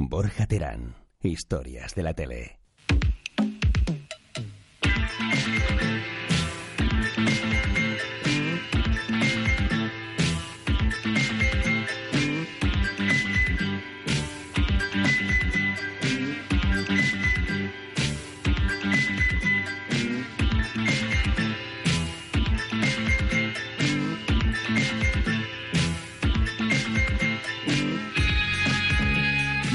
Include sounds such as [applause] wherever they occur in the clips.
Borja Terán, historias de la tele.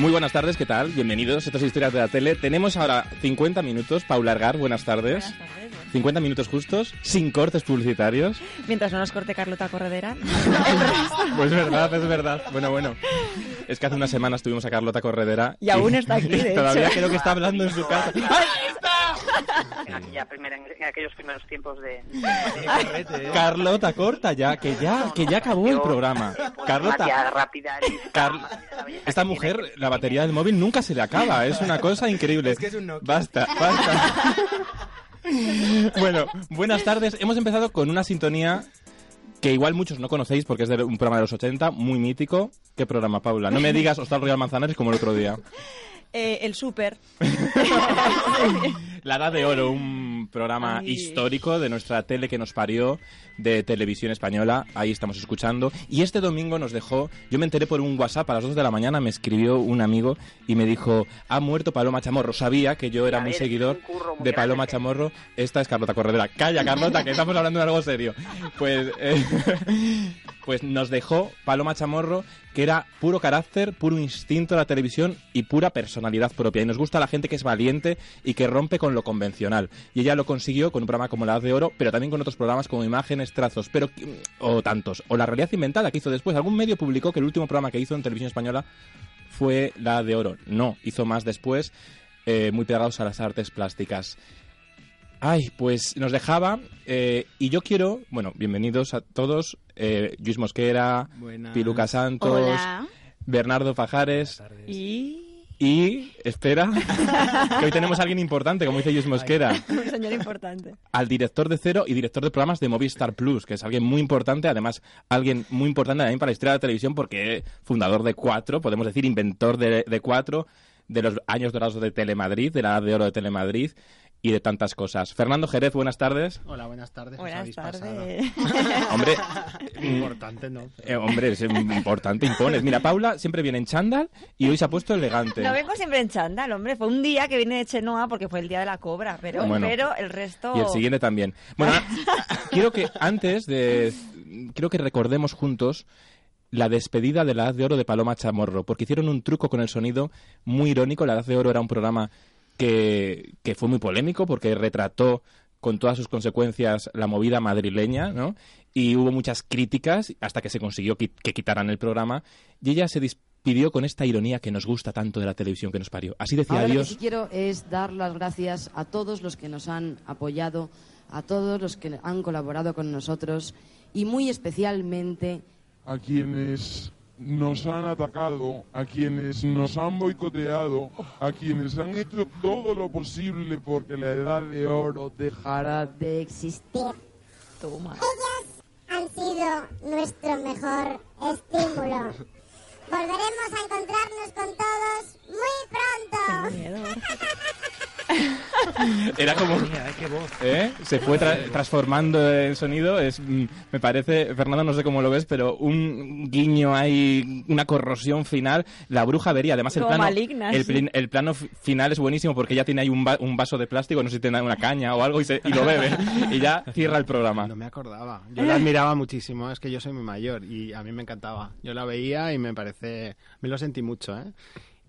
Muy buenas tardes, ¿qué tal? Bienvenidos a estas historias de la tele. Tenemos ahora 50 minutos. Paula Argar, buenas tardes. Buenas tardes. 50 minutos justos, sin cortes publicitarios. Mientras no nos corte Carlota Corredera. [laughs] Pues es verdad, es verdad. Bueno, bueno. Es que hace unas semanas tuvimos a Carlota Corredera. Y aún está aquí, de [laughs] Todavía hecho. creo que está hablando en su casa. [laughs] [laughs] en, aquella primera, en aquellos primeros tiempos de... Carlota, corta ya, que ya, que ya acabó el programa. Carlota, Magia rápida, Car- lista, la belleza esta mujer, la batería del móvil nunca se le acaba. Es una cosa increíble. Basta, basta. [laughs] bueno, buenas tardes. Hemos empezado con una sintonía que igual muchos no conocéis porque es de un programa de los 80, muy mítico. ¿Qué programa, Paula? No me digas Hostal Royal Manzanares como el otro día. Eh, el súper. [laughs] La Edad de Oro, un programa Ay. histórico de nuestra tele que nos parió de televisión española. Ahí estamos escuchando. Y este domingo nos dejó, yo me enteré por un WhatsApp a las 2 de la mañana, me escribió un amigo y me dijo, ha muerto Paloma Chamorro. Sabía que yo era muy seguidor muy de Paloma grande que- Chamorro. Esta es Carlota Corredera. Calla, Carlota, que estamos hablando de algo serio. Pues, eh, [laughs] pues nos dejó Paloma Chamorro, que era puro carácter, puro instinto de la televisión y pura personalidad propia. Y nos gusta la gente que es valiente y que rompe con lo convencional. Y ella lo consiguió con un programa como La Edad de Oro, pero también con otros programas como Imágenes, Trazos, pero o tantos. O La Realidad Inventada que hizo después. Algún medio publicó que el último programa que hizo en televisión española fue La Edad de Oro. No, hizo más después, eh, muy pegados a las artes plásticas. Ay, pues nos dejaba eh, y yo quiero, bueno, bienvenidos a todos, eh, Luis Mosquera, Buenas. Piluca Santos, Hola. Bernardo Fajares Y... y, espera, que hoy tenemos a alguien importante, como dice Luis Mosquera, [laughs] Un señor importante. al director de Cero y director de programas de Movistar Plus, que es alguien muy importante, además alguien muy importante también para la historia de la televisión porque es fundador de Cuatro, podemos decir inventor de, de Cuatro, de los años dorados de Telemadrid, de la edad de oro de Telemadrid y de tantas cosas. Fernando Jerez, buenas tardes. Hola, buenas tardes. os Buenas habéis pasado. tardes. [laughs] Hombre, Importante, ¿no? eh, hombre, es importante, impones. Mira, Paula siempre viene en chándal y hoy se ha puesto elegante. No vengo siempre en chándal, hombre. Fue un día que vine de Chenoa porque fue el día de la cobra, pero, Bueno. pero el resto... Y el siguiente también. Bueno, [laughs] quiero que antes de... Quiero que recordemos juntos la despedida de la Edad de Oro de Paloma Chamorro, porque hicieron un truco con el sonido muy irónico. La Edad de Oro era un programa que, que fue muy polémico porque retrató con todas sus consecuencias la movida madrileña, ¿no? Y hubo muchas críticas hasta que se consiguió qui- que quitaran el programa. Y ella se despidió con esta ironía que nos gusta tanto de la televisión que nos parió. Así decía Ahora lo que sí quiero es dar las gracias a todos los que nos han apoyado, a todos los que han colaborado con nosotros y muy especialmente a quienes nos han atacado, a quienes nos han boicoteado, a quienes han hecho todo lo posible porque la edad de oro dejara de... existir. Toma. han sido nuestro mejor estímulo. Volveremos a encontrarnos con todos muy pronto. [laughs] [laughs] Era como... Mira, qué voz. ¿Eh? Se fue tra- transformando el sonido. Es, mm, me parece, Fernando, no sé cómo lo ves, pero un guiño hay, una corrosión final. La bruja vería. Además, el Como plano, maligna, el, sí. plin- el plano final es buenísimo porque ya tiene ahí un, va- un vaso de plástico, no sé si tiene una caña o algo, y, se- y lo bebe. y ya cierra el programa. No me acordaba. Yo la admiraba muchísimo, es que yo soy muy mayor y a mí me encantaba. Yo la veía y me parece... Me lo sentí mucho, ¿eh?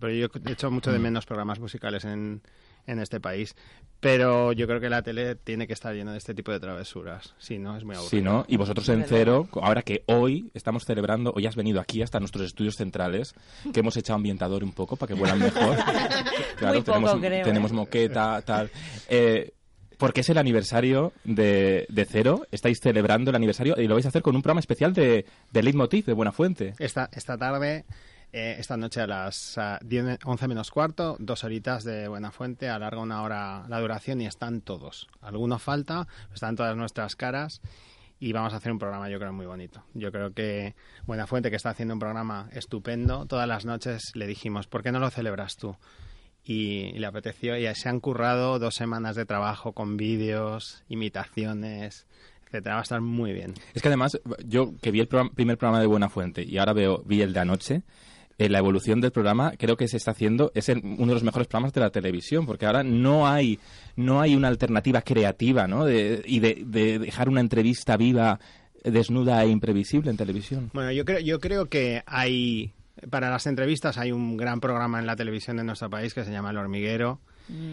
Pero yo he hecho mucho de menos programas musicales en, en este país. Pero yo creo que la tele tiene que estar llena de este tipo de travesuras. Si no, es muy aburrido. Sí, ¿no? Y vosotros en cero, ahora que hoy estamos celebrando, hoy has venido aquí hasta nuestros estudios centrales, que hemos echado ambientador un poco para que vuelan mejor. [laughs] claro, Muy poco, tenemos, creo, tenemos ¿eh? moqueta, tal. Eh, porque es el aniversario de, de Cero, estáis celebrando el aniversario y lo vais a hacer con un programa especial de, de Leitmotiv, de Buenafuente. Esta, esta tarde, eh, esta noche a las ah, 10, 11 menos cuarto, dos horitas de Buena Fuente, alarga una hora la duración y están todos. Algunos falta, están todas nuestras caras y vamos a hacer un programa yo creo muy bonito. Yo creo que Buena Fuente, que está haciendo un programa estupendo, todas las noches le dijimos, ¿por qué no lo celebras tú? Y, y le apeteció y se han currado dos semanas de trabajo con vídeos, imitaciones. Va a estar muy bien. Es que además, yo que vi el primer programa de Buenafuente y ahora veo vi el de anoche, eh, la evolución del programa creo que se está haciendo, es el- uno de los mejores programas de la televisión, porque ahora no hay, no hay una alternativa creativa, ¿no? De- y de, de dejar una entrevista viva, desnuda e imprevisible en televisión. Bueno, yo creo, yo creo que hay, para las entrevistas hay un gran programa en la televisión de nuestro país que se llama El Hormiguero.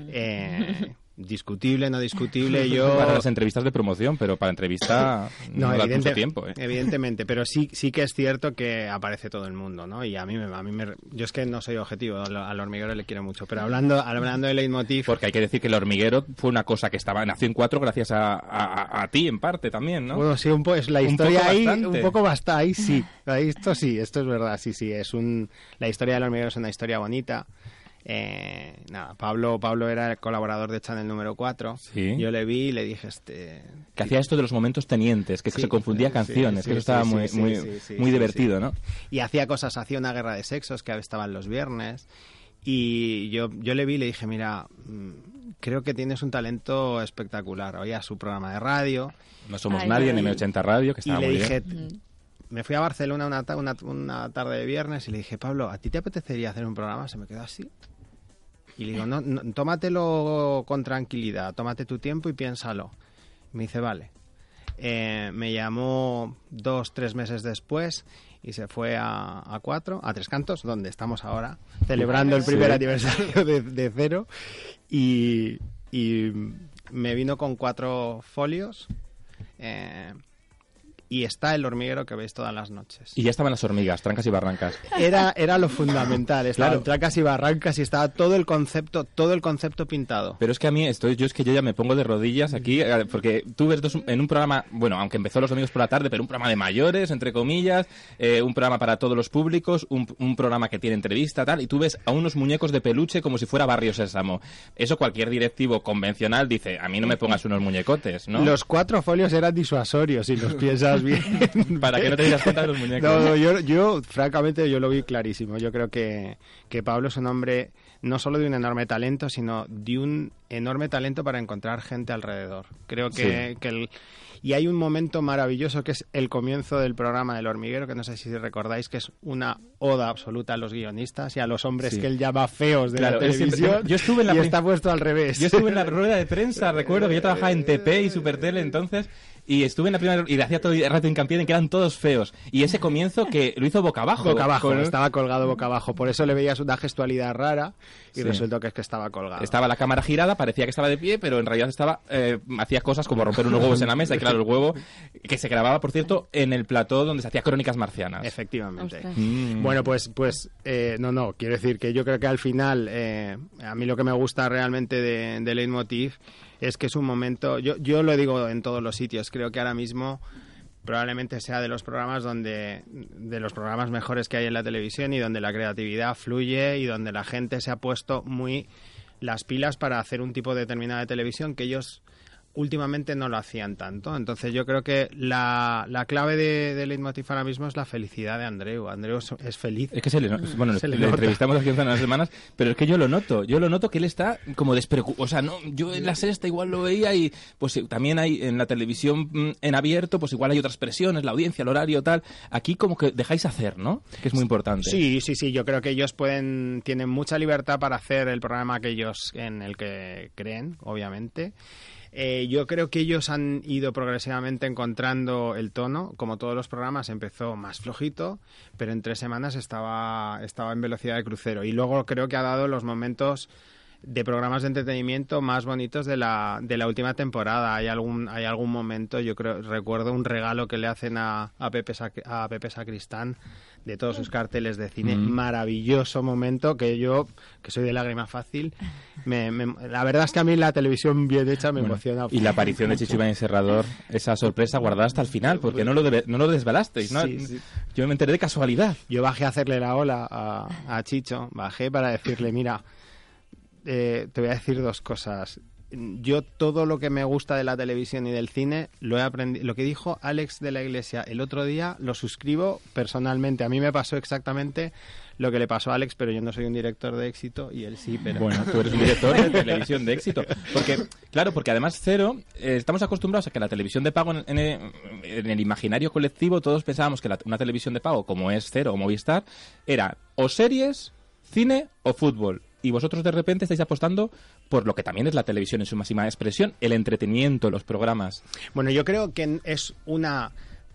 Eh, discutible, no discutible, [laughs] yo... Para las entrevistas de promoción, pero para entrevista [laughs] no, da evidente- mucho tiempo, ¿eh? Evidentemente, pero sí, sí que es cierto que aparece todo el mundo, ¿no? Y a mí, me, a mí me, yo es que no soy objetivo, al, hormiguero le quiero mucho, pero hablando, hablando de leitmotiv, Porque hay que decir que el hormiguero fue una cosa que estaba nació en cuatro gracias a, a- a ti, en parte también, ¿no? Bueno, sí, un po- es la historia poco ahí, bastante. un poco basta ahí, sí. Ahí Esto sí, esto es verdad, sí, sí. Es un, la historia del hormiguero es una historia bonita. Eh, nada, Pablo, Pablo era el colaborador de Channel número 4. Sí. Yo le vi y le dije, este... que hacía esto de los momentos tenientes, que Sí, se confundía canciones, sí, que eso estaba sí, muy, sí, muy, sí, sí, muy sí, divertido, sí. ¿no? Y hacía cosas, hacía una guerra de sexos que estaban los viernes. Y yo, yo le vi y le dije, mira, mm, creo que tienes un talento espectacular. Oía su programa de radio. No somos Ay, nadie en ay. M80 Radio, que Y estaba le muy dije, bien. me fui a Barcelona una, ta- una, una tarde de viernes y le dije, Pablo, ¿a ti te apetecería hacer un programa? Se me quedó así. Y le digo, no, no, tómatelo con tranquilidad, tómate tu tiempo y piénsalo. Me dice, vale. Eh, me llamó dos, tres meses después y se fue a, a cuatro, a Tres Cantos, donde estamos ahora, celebrando el primer Sí. aniversario de, de cero. Y, y me vino con cuatro folios. eh, y está el hormiguero que veis todas las noches. Y ya estaban las hormigas, trancas y barrancas. Era, era lo fundamental, estaban Claro. tracas y barrancas y estaba todo el concepto, todo el concepto pintado. Pero es que a mí, estoy, yo es que yo ya me pongo de rodillas aquí, eh, porque tú ves dos, en un programa, bueno, aunque empezó los domingos por la tarde, pero un programa de mayores, entre comillas, eh, un programa para todos los públicos, un, un programa que tiene entrevista, tal, y tú ves a unos muñecos de peluche como si fuera Barrio Sésamo. Eso cualquier directivo convencional dice, a mí no me pongas unos muñecotes, ¿no? Los cuatro folios eran disuasorios, si los [laughs] piensas bien. [laughs] Para que no te dieras cuenta de los muñecos. No, no, yo, yo, francamente, yo lo vi clarísimo. Yo creo que, que Pablo es un hombre no solo de un enorme talento, sino de un enorme talento para encontrar gente alrededor. Creo que, Sí. que el- y hay un momento maravilloso que es el comienzo del programa del hormiguero, que no sé si recordáis, que es una oda absoluta a los guionistas y a los hombres Sí. que él llama feos de Claro, la siempre- televisión. yo estuve en la y prim- está puesto al revés. Yo estuve en la rueda de prensa, recuerdo que yo trabajaba en TP y Supertele entonces, y estuve en la primera y le hacía todo el rato hincapié en que eran todos feos. Y ese comienzo que lo hizo boca abajo. Boca abajo, Con- estaba colgado boca abajo. Por eso le veías una gestualidad rara y Sí. resultó que es que estaba colgado. Estaba la cámara girada, parecía que estaba de pie, pero en realidad estaba eh, hacía cosas como romper unos huevos en la mesa y claro, el huevo que se grababa, por cierto, en el plató donde se hacía Crónicas Marcianas. Efectivamente. Mm. Bueno, pues, pues eh, no, no, quiero decir que yo creo que al final, eh, a mí lo que me gusta realmente de, de Leitmotiv es que es un momento, yo, yo lo digo en todos los sitios, creo que ahora mismo probablemente sea de los programas donde de los programas mejores que hay en la televisión y donde la creatividad fluye y donde la gente se ha puesto muy las pilas para hacer un tipo determinado de televisión que ellos últimamente no lo hacían tanto. Entonces yo creo que la, la clave de, de Leitmotiv ahora mismo es la felicidad de Andreu. Andreu es, es feliz. Es que se le, no- bueno, Se le, le nota. entrevistamos hace unas semanas, pero es que yo lo noto, yo lo noto que él está como despreocupado, o sea, no, yo en la sexta igual lo veía y pues también hay en la televisión mm, en abierto, pues igual hay otras presiones, la audiencia, el horario, tal, aquí como que dejáis hacer, ¿no? Que es muy importante. Sí, sí, sí. Yo creo que ellos pueden, tienen mucha libertad para hacer el programa que ellos en el que creen, obviamente. Eh, yo creo que ellos han ido progresivamente encontrando el tono. Como todos los programas, empezó más flojito, pero en tres semanas estaba, estaba en velocidad de crucero. Y luego creo que ha dado los momentos de programas de entretenimiento más bonitos de la, de la última temporada. Hay algún, hay algún momento, yo creo, recuerdo un regalo que le hacen a, a, Pepe, a Pepe Sacristán de todos sus carteles de cine. Mm. Maravilloso momento que yo, que soy de lágrima fácil, me, me- la verdad es que a mí la televisión bien hecha me Bueno, emociona. y la aparición de Chicho Ibáñez Serrador, esa sorpresa guardada hasta el final, porque no lo, debe- no lo desvelasteis, ¿no? Sí, sí. Yo me enteré de casualidad. Yo bajé a hacerle la ola a, a Chicho, bajé para decirle, mira, eh, te voy a decir dos cosas. Yo todo lo que me gusta de la televisión y del cine lo he aprendido. Lo que dijo Alex de la Iglesia el otro día lo suscribo personalmente. A mí me pasó exactamente lo que le pasó a Alex, pero yo no soy un director de éxito y él sí. Pero Bueno, tú eres un director de televisión de éxito. Porque, claro, porque además Cero, eh, estamos acostumbrados a que la televisión de pago en, el, imaginario colectivo, todos pensábamos que una televisión de pago, como es Cero o Movistar, era o series, cine o fútbol. Y vosotros de repente estáis apostando por lo que también es la televisión en su máxima expresión, el entretenimiento, los programas. Bueno, yo creo que es una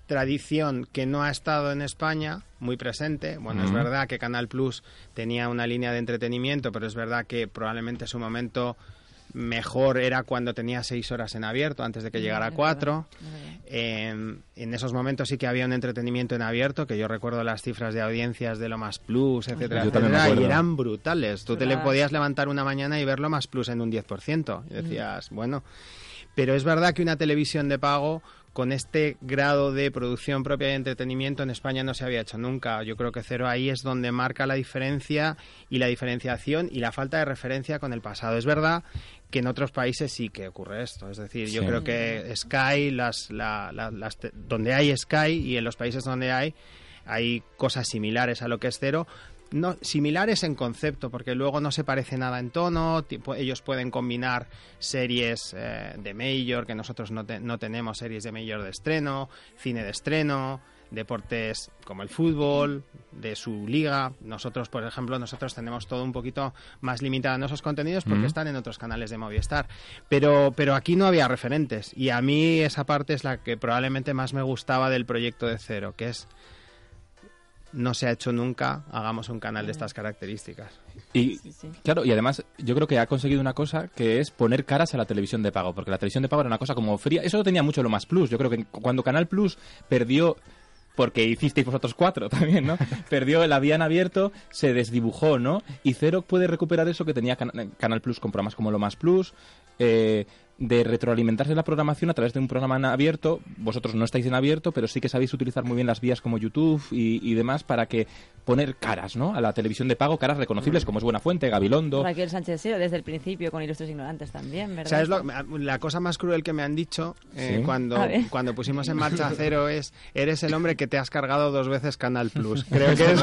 tradición que no ha estado en España muy presente. Bueno, es verdad que Canal Plus tenía una línea de entretenimiento, pero es verdad que probablemente su momento mejor era cuando tenía seis horas en abierto antes de que llegara a cuatro. Eh, en esos momentos sí que había un entretenimiento en abierto, que yo recuerdo las cifras de audiencias de lo más plus, etcétera, etcétera, y eran brutales. Tú te le podías levantar una mañana y verlo más plus en un 10%. Y decías, bueno, pero es verdad que una televisión de pago con este grado de producción propia y entretenimiento en España no se había hecho nunca. Yo creo que Cero ahí es donde marca la diferencia y la diferenciación y la falta de referencia con el pasado. Es verdad que en otros países sí que ocurre esto. Es decir, yo creo que Sky, las, la- la- las donde hay Sky y en los países donde hay, hay cosas similares a lo que es Cero. No, similares en concepto, porque luego no se parece nada en tono. tipo, ellos pueden combinar series eh, de Major, que nosotros no, te- no tenemos series de Major de estreno, cine de estreno, deportes como el fútbol, de su liga. Nosotros, por ejemplo, nosotros tenemos todo un poquito más limitado en esos contenidos porque están en otros canales de Movistar. Pero, pero aquí no había referentes. Y a mí esa parte es la que probablemente más me gustaba del proyecto de Cero, que es no se ha hecho nunca, hagamos un canal de estas características. Y Sí, sí. claro, y además yo creo que ha conseguido una cosa que es poner caras a la televisión de pago, porque la televisión de pago era una cosa como fría, eso lo tenía mucho lo más plus, yo creo que cuando Canal Plus perdió porque hicisteis vosotros cuatro [laughs] también, ¿no? Perdió la vía en abierto, se desdibujó, ¿no? Y Cero puede recuperar eso que tenía Can- Canal Plus con programas como Lo Más Plus, eh, de retroalimentarse la programación a través de un programa en abierto. Vosotros no estáis en abierto, pero sí que sabéis utilizar muy bien las vías como YouTube y, y demás para que poner caras, ¿no? A la televisión de pago, caras reconocibles como es Buenafuente, Gabilondo. Raquel Sánchez Sero, desde el principio, con Ilustres Ignorantes también, ¿verdad? ¿Sabes lo- la cosa más cruel que me han dicho eh, Sí. cuando, cuando pusimos en marcha Cero es eres el hombre que te has cargado dos veces Canal Plus? [laughs] Creo que es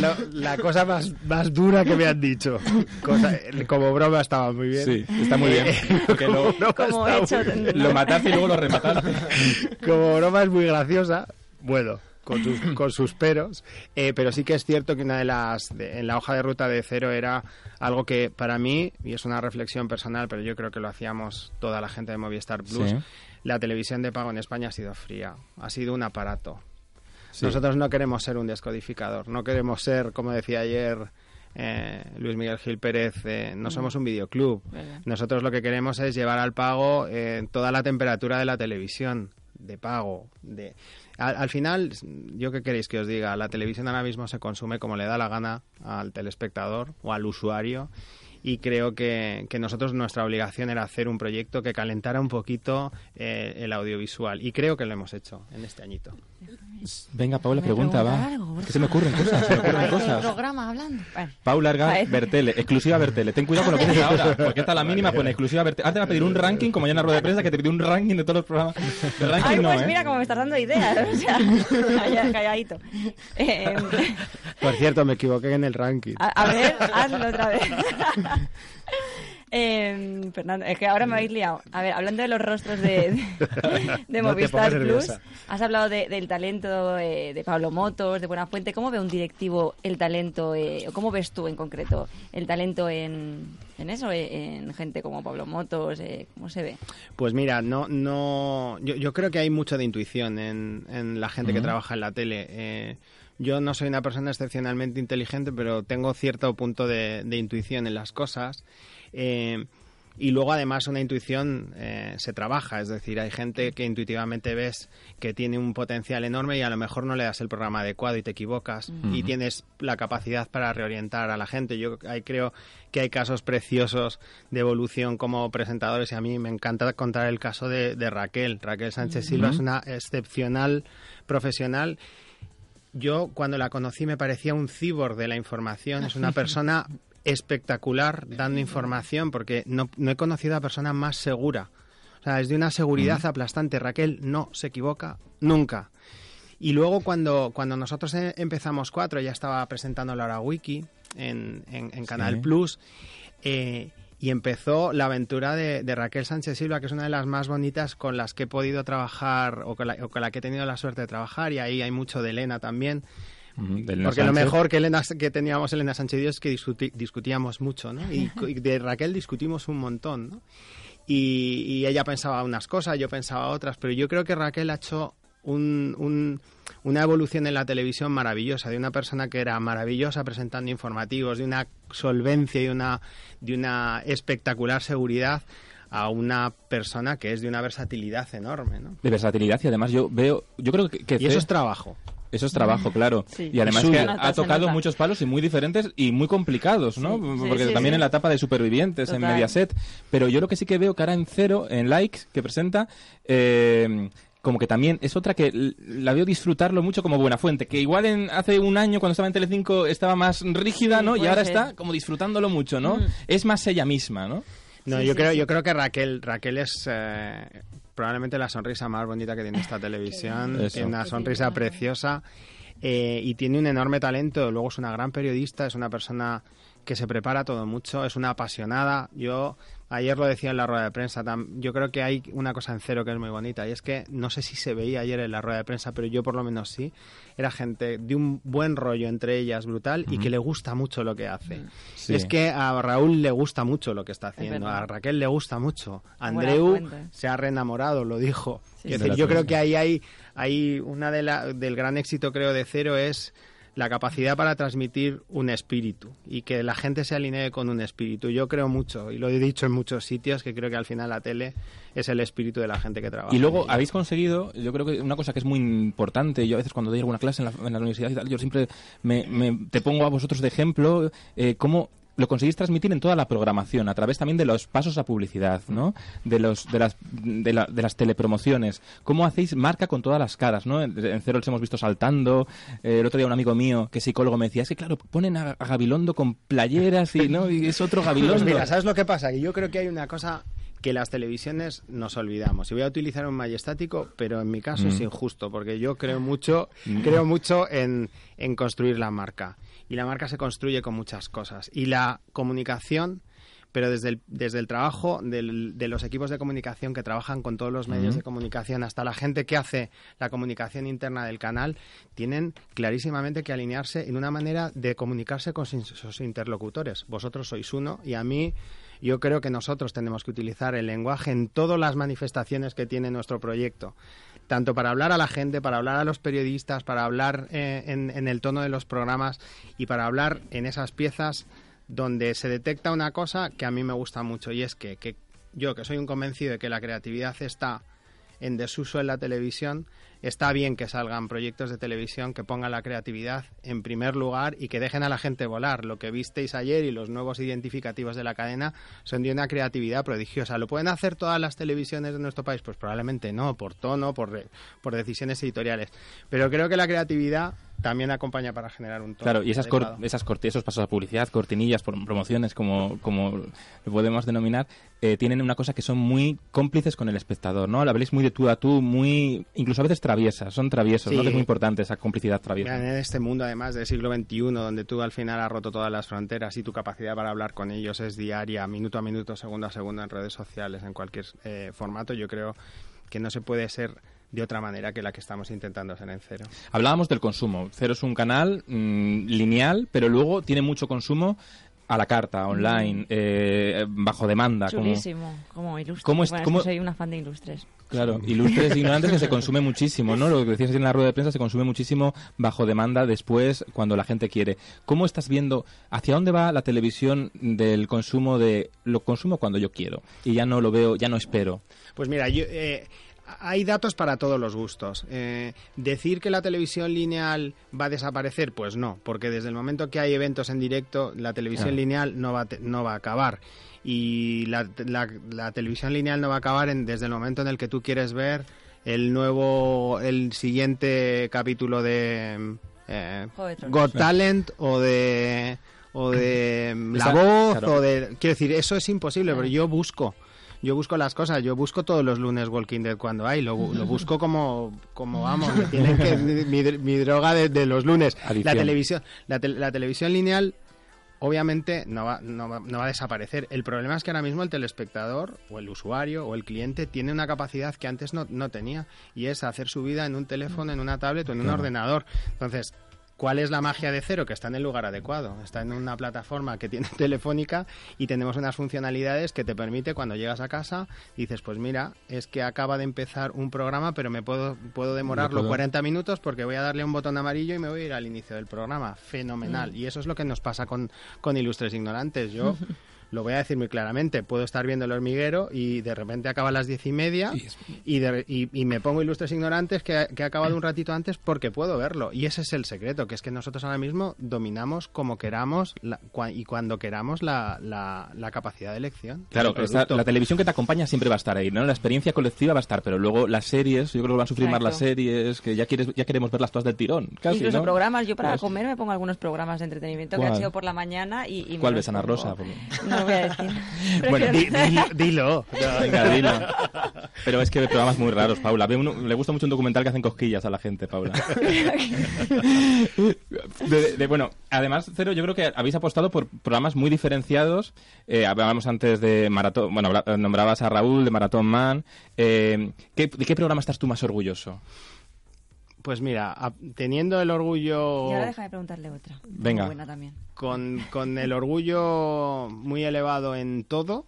lo- la cosa más, más dura que me han dicho. Cosa- como broma estaba muy bien. Sí, está muy bien. Porque lo, Broma [laughs] Como hecho, muy [laughs] lo mataste y luego lo remataste. [laughs] como broma es muy graciosa. Bueno, con sus, con sus peros. Eh, pero sí que es cierto que una de las. de- en la hoja de ruta de cero era algo que para mí, y es una reflexión personal, pero yo creo que lo hacíamos toda la gente de Movistar Plus. Sí. La televisión de pago en España ha sido fría. Ha sido un aparato. Sí. Nosotros no queremos ser un descodificador. No queremos ser, como decía ayer. Eh, Luis Miguel Gil Pérez, eh, no somos un videoclub. Nosotros lo que queremos es llevar al pago eh, toda la temperatura de la televisión, de pago. De... Al, al final, ¿yo qué queréis que os diga? La televisión ahora mismo se consume como le da la gana al telespectador o al usuario y creo que, que nosotros nuestra obligación era hacer un proyecto que calentara un poquito eh, el audiovisual y creo que lo hemos hecho en este añito. Venga, Paula, pregunta, va. algo, Que se me ocurren cosas, se me ocurren [laughs] cosas. programa hablando. Bueno, Paula Arga, Vale. Bertele, exclusiva Bertele. Ten cuidado con lo que dices ahora, [laughs] porque esta la mínima pone exclusiva Bertele. Antes va a pedir un ranking, como ya en la rueda de prensa, que te pidió un ranking de todos los programas. El ranking Ay, no, pues ¿eh? mira cómo me estás dando ideas. O sea, calla- calladito. [laughs] Eh, Por cierto, me equivoqué en el ranking. a, a ver, hazlo otra vez. [laughs] Eh, Fernando, es que ahora me habéis liado. A ver, hablando de los rostros de, [laughs] de, de No te Movistar Plus, nerviosa. has hablado de- del talento eh, de Pablo Motos, de Buenafuente. ¿Cómo ve un directivo el talento, eh, o cómo ves tú en concreto el talento en, en eso, eh, en gente como Pablo Motos? eh, ¿Cómo se ve? Pues mira, no, no, yo, yo creo que hay mucho de intuición en, en la gente que trabaja en la tele. Yo no soy una persona excepcionalmente inteligente, pero tengo cierto punto de, de intuición en las cosas. Eh, y luego, además, una intuición eh, se trabaja. Es decir, hay gente que intuitivamente ves que tiene un potencial enorme y a lo mejor no le das el programa adecuado y te equivocas. Y tienes la capacidad para reorientar a la gente. Yo ahí creo que hay casos preciosos de evolución como presentadores y a mí me encanta contar el caso de, de Raquel. Raquel Sánchez Silva es una excepcional profesional yo cuando la conocí me parecía un cibor de la información. Es una persona [laughs] espectacular dando información porque no, no he conocido a persona más segura. O sea, es de una seguridad aplastante. Raquel no se equivoca nunca. Y luego cuando, cuando nosotros eh, empezamos cuatro, ya estaba presentando la hora wiki en, en, en Canal Plus. eh, y empezó la aventura de, de Raquel Sánchez Silva, que es una de las más bonitas con las que he podido trabajar o con, la, o con la que he tenido la suerte de trabajar. Y ahí hay mucho de Elena también. Ujú, de Elena Porque lo mejor que, Elena, que teníamos Elena Sánchez y yo es que discuti- discutíamos mucho, ¿no? Y, [laughs] y de Raquel discutimos un montón, ¿no? Y, y ella pensaba unas cosas, yo pensaba otras, pero yo creo que Raquel ha hecho un- un- una evolución en la televisión maravillosa, de una persona que era maravillosa presentando informativos, de una solvencia y una, de una espectacular seguridad, a una persona que es de una versatilidad enorme, ¿no? De versatilidad y además yo veo, yo creo que, que Y eso es trabajo. Eso es trabajo, claro. Sí. Y además que ha tocado muchos palos y muy diferentes y muy complicados, ¿no? Sí, sí, Porque sí, también sí. en la etapa de supervivientes en. Mediaset. Pero yo lo que sí que veo que ahora en cero, en likes, que presenta, eh, como que también es otra que la veo disfrutarlo mucho como buena fuente. Que igual en hace un año cuando estaba en Telecinco estaba más rígida, Sí, ¿no? Y ahora ser. está como disfrutándolo mucho, ¿no? Mm. Es más ella misma, ¿no? No, Sí, yo sí, creo, sí. yo creo que Raquel, Raquel es eh, probablemente la sonrisa más bonita que tiene esta televisión. Tiene una sonrisa preciosa eh, y tiene un enorme talento. Luego es una gran periodista, es una persona que se prepara todo mucho, es una apasionada. Yo ayer lo decía en la rueda de prensa. yo creo que hay una cosa en cero que es muy bonita y es que no sé si se veía ayer en la rueda de prensa, pero yo por lo menos sí. Era gente de un buen rollo entre ellas brutal y que le gusta mucho lo que hace. Sí. Es que a Raúl le gusta mucho lo que está haciendo, a Raquel le gusta mucho, Andreu se ha reenamorado, lo dijo. Sí, Es decir, yo creo que ahí hay, hay una de la, del gran éxito creo de Cero es la capacidad para transmitir un espíritu y que la gente se alinee con un espíritu. Yo creo mucho, y lo he dicho en muchos sitios, que creo que al final la tele es el espíritu de la gente que trabaja. Y luego habéis conseguido, yo creo que una cosa que es muy importante, yo a veces cuando doy alguna clase en la, en la universidad y tal, yo siempre me, me- te pongo a vosotros de ejemplo eh, cómo lo conseguís transmitir en toda la programación, a través también de los pasos a publicidad, ¿no? De, los, de, las, de, la- de las telepromociones. ¿Cómo hacéis marca con todas las caras, ¿no? En, en Cero los hemos visto saltando. eh, el otro día un amigo mío, que es psicólogo, me decía, es que claro, ponen a, a Gabilondo con playeras y, ¿no? y es otro Gabilondo. Pues mira, ¿sabes lo que pasa? Que yo creo que hay una cosa que las televisiones nos olvidamos. Y voy a utilizar un majestático, pero en mi caso es Mm. injusto, porque yo creo mucho, creo mucho en, en construir la marca. Y la marca se construye con muchas cosas. Y la comunicación, pero desde el, desde el trabajo del- de los equipos de comunicación que trabajan con todos los medios de comunicación, hasta la gente que hace la comunicación interna del canal, tienen clarísimamente que alinearse en una manera de comunicarse con sus, sus interlocutores. Vosotros sois uno y a mí yo creo que nosotros tenemos que utilizar el lenguaje en todas las manifestaciones que tiene nuestro proyecto, tanto para hablar a la gente, para hablar a los periodistas, para hablar eh, en, el tono de los programas y para hablar en esas piezas donde se detecta una cosa que a mí me gusta mucho. Y es que, que yo, que soy un convencido de que la creatividad está en desuso en la televisión, está bien que salgan proyectos de televisión que pongan la creatividad en primer lugar y que dejen a la gente volar. Lo que visteis ayer y los nuevos identificativos de la cadena son de una creatividad prodigiosa. ¿Lo pueden hacer todas las televisiones de nuestro país? Pues probablemente no, por tono, por, por decisiones editoriales. Pero creo que la creatividad también acompaña para generar un tono. Claro, y esas, cor- esas esos pasos a publicidad, cortinillas, promociones, como, como lo podemos denominar, eh, tienen una cosa que son muy cómplices con el espectador, ¿no? La habléis muy de tú a tú, muy, incluso a veces traviesas, son traviesos, ¿no? Sí. Que es muy importante esa complicidad traviesa. Mira, en este mundo, además del siglo XXI, donde tú al final has roto todas las fronteras y tu capacidad para hablar con ellos es diaria, minuto a minuto, segundo a segundo, en redes sociales, en cualquier eh, formato, yo creo que no se puede ser de otra manera que la que estamos intentando ser en cero. Hablábamos del consumo. Cero es un canal mm, lineal, pero luego tiene mucho consumo a la carta, online, eh, bajo demanda. Chulísimo, como ilustres. ¿Cómo es- Bueno, cómo- que soy una fan de ilustres. Claro, ilustres ignorantes que se consume muchísimo, ¿no? Lo que decías en la rueda de prensa se consume muchísimo bajo demanda después cuando la gente quiere. ¿Cómo estás viendo hacia dónde va la televisión del consumo de lo consumo cuando yo quiero y ya no lo veo, ya no espero? Pues mira, yo, eh, hay datos para todos los gustos. Eh, decir que la televisión lineal va a desaparecer, pues no, porque desde el momento que hay eventos en directo, la televisión Claro. lineal no va, a te- no va a acabar. Y la, la- la televisión lineal no va a acabar en- desde el momento en el que tú quieres ver el nuevo, el siguiente capítulo de eh, de Tronos. Got Talent o de o de mm, La Voz claro. o de quiero decir eso es imposible pero yo busco yo busco las cosas yo busco todos los lunes Walking Dead cuando hay lo, lo busco como como vamos me tienen que mi, mi droga de, de los lunes la televisión la, tel- la televisión lineal obviamente no va, no, va, no va a desaparecer. El problema es que ahora mismo el telespectador o el usuario o el cliente tiene una capacidad que antes no, no tenía y es hacer su vida en un teléfono, en una tablet o en un Claro. ordenador. Entonces, ¿cuál es la magia de cero? Que está en el lugar adecuado. Está en una plataforma que tiene [laughs] telefónica y tenemos unas funcionalidades que te permite cuando llegas a casa, dices, pues mira, es que acaba de empezar un programa, pero me puedo, puedo demorarlo puedo- 40 minutos porque voy a darle un botón amarillo y me voy a ir al inicio del programa. Fenomenal. Y eso es lo que nos pasa con, con Ilustres Ignorantes. Yo [laughs] lo voy a decir muy claramente. Puedo estar viendo el hormiguero y de repente acaba a las diez y media y, de- y- y me pongo Ilustres Ignorantes que, que ha acabado un ratito antes porque puedo verlo. Y ese es el secreto, que es que nosotros ahora mismo dominamos como queramos la- cua- y cuando queramos la, la- la capacidad de elección. Claro, esta- la televisión que te acompaña siempre va a estar ahí, ¿no? La experiencia colectiva va a estar, pero luego las series, yo creo que van a sufrir más las series, que ya quieres, ya queremos verlas todas del tirón, casi, Incluso ¿no? programas, yo para Pues- comer me pongo algunos programas de entretenimiento que han sido por la mañana y, y me ¿Cuál ves, Ana. Rosa? No lo voy a decir. [laughs] Bueno, Di- dilo. Venga, dilo. Pero es que ve programas muy raros, Paula. Ve uno- le gusta mucho un documental que hacen cosquillas a la gente, Paula. [laughs] De- de- bueno, además, Cero, yo creo que habéis apostado por programas muy diferenciados. Eh, hablábamos antes de Maratón, bueno, nombrabas a Raúl de Maratón Man. Eh, ¿qué, ¿De qué programa estás tú más orgulloso? Pues mira, a- teniendo el orgullo... Y ahora déjame preguntarle otra. Venga. Muy buena también. con, con el orgullo muy elevado en todo,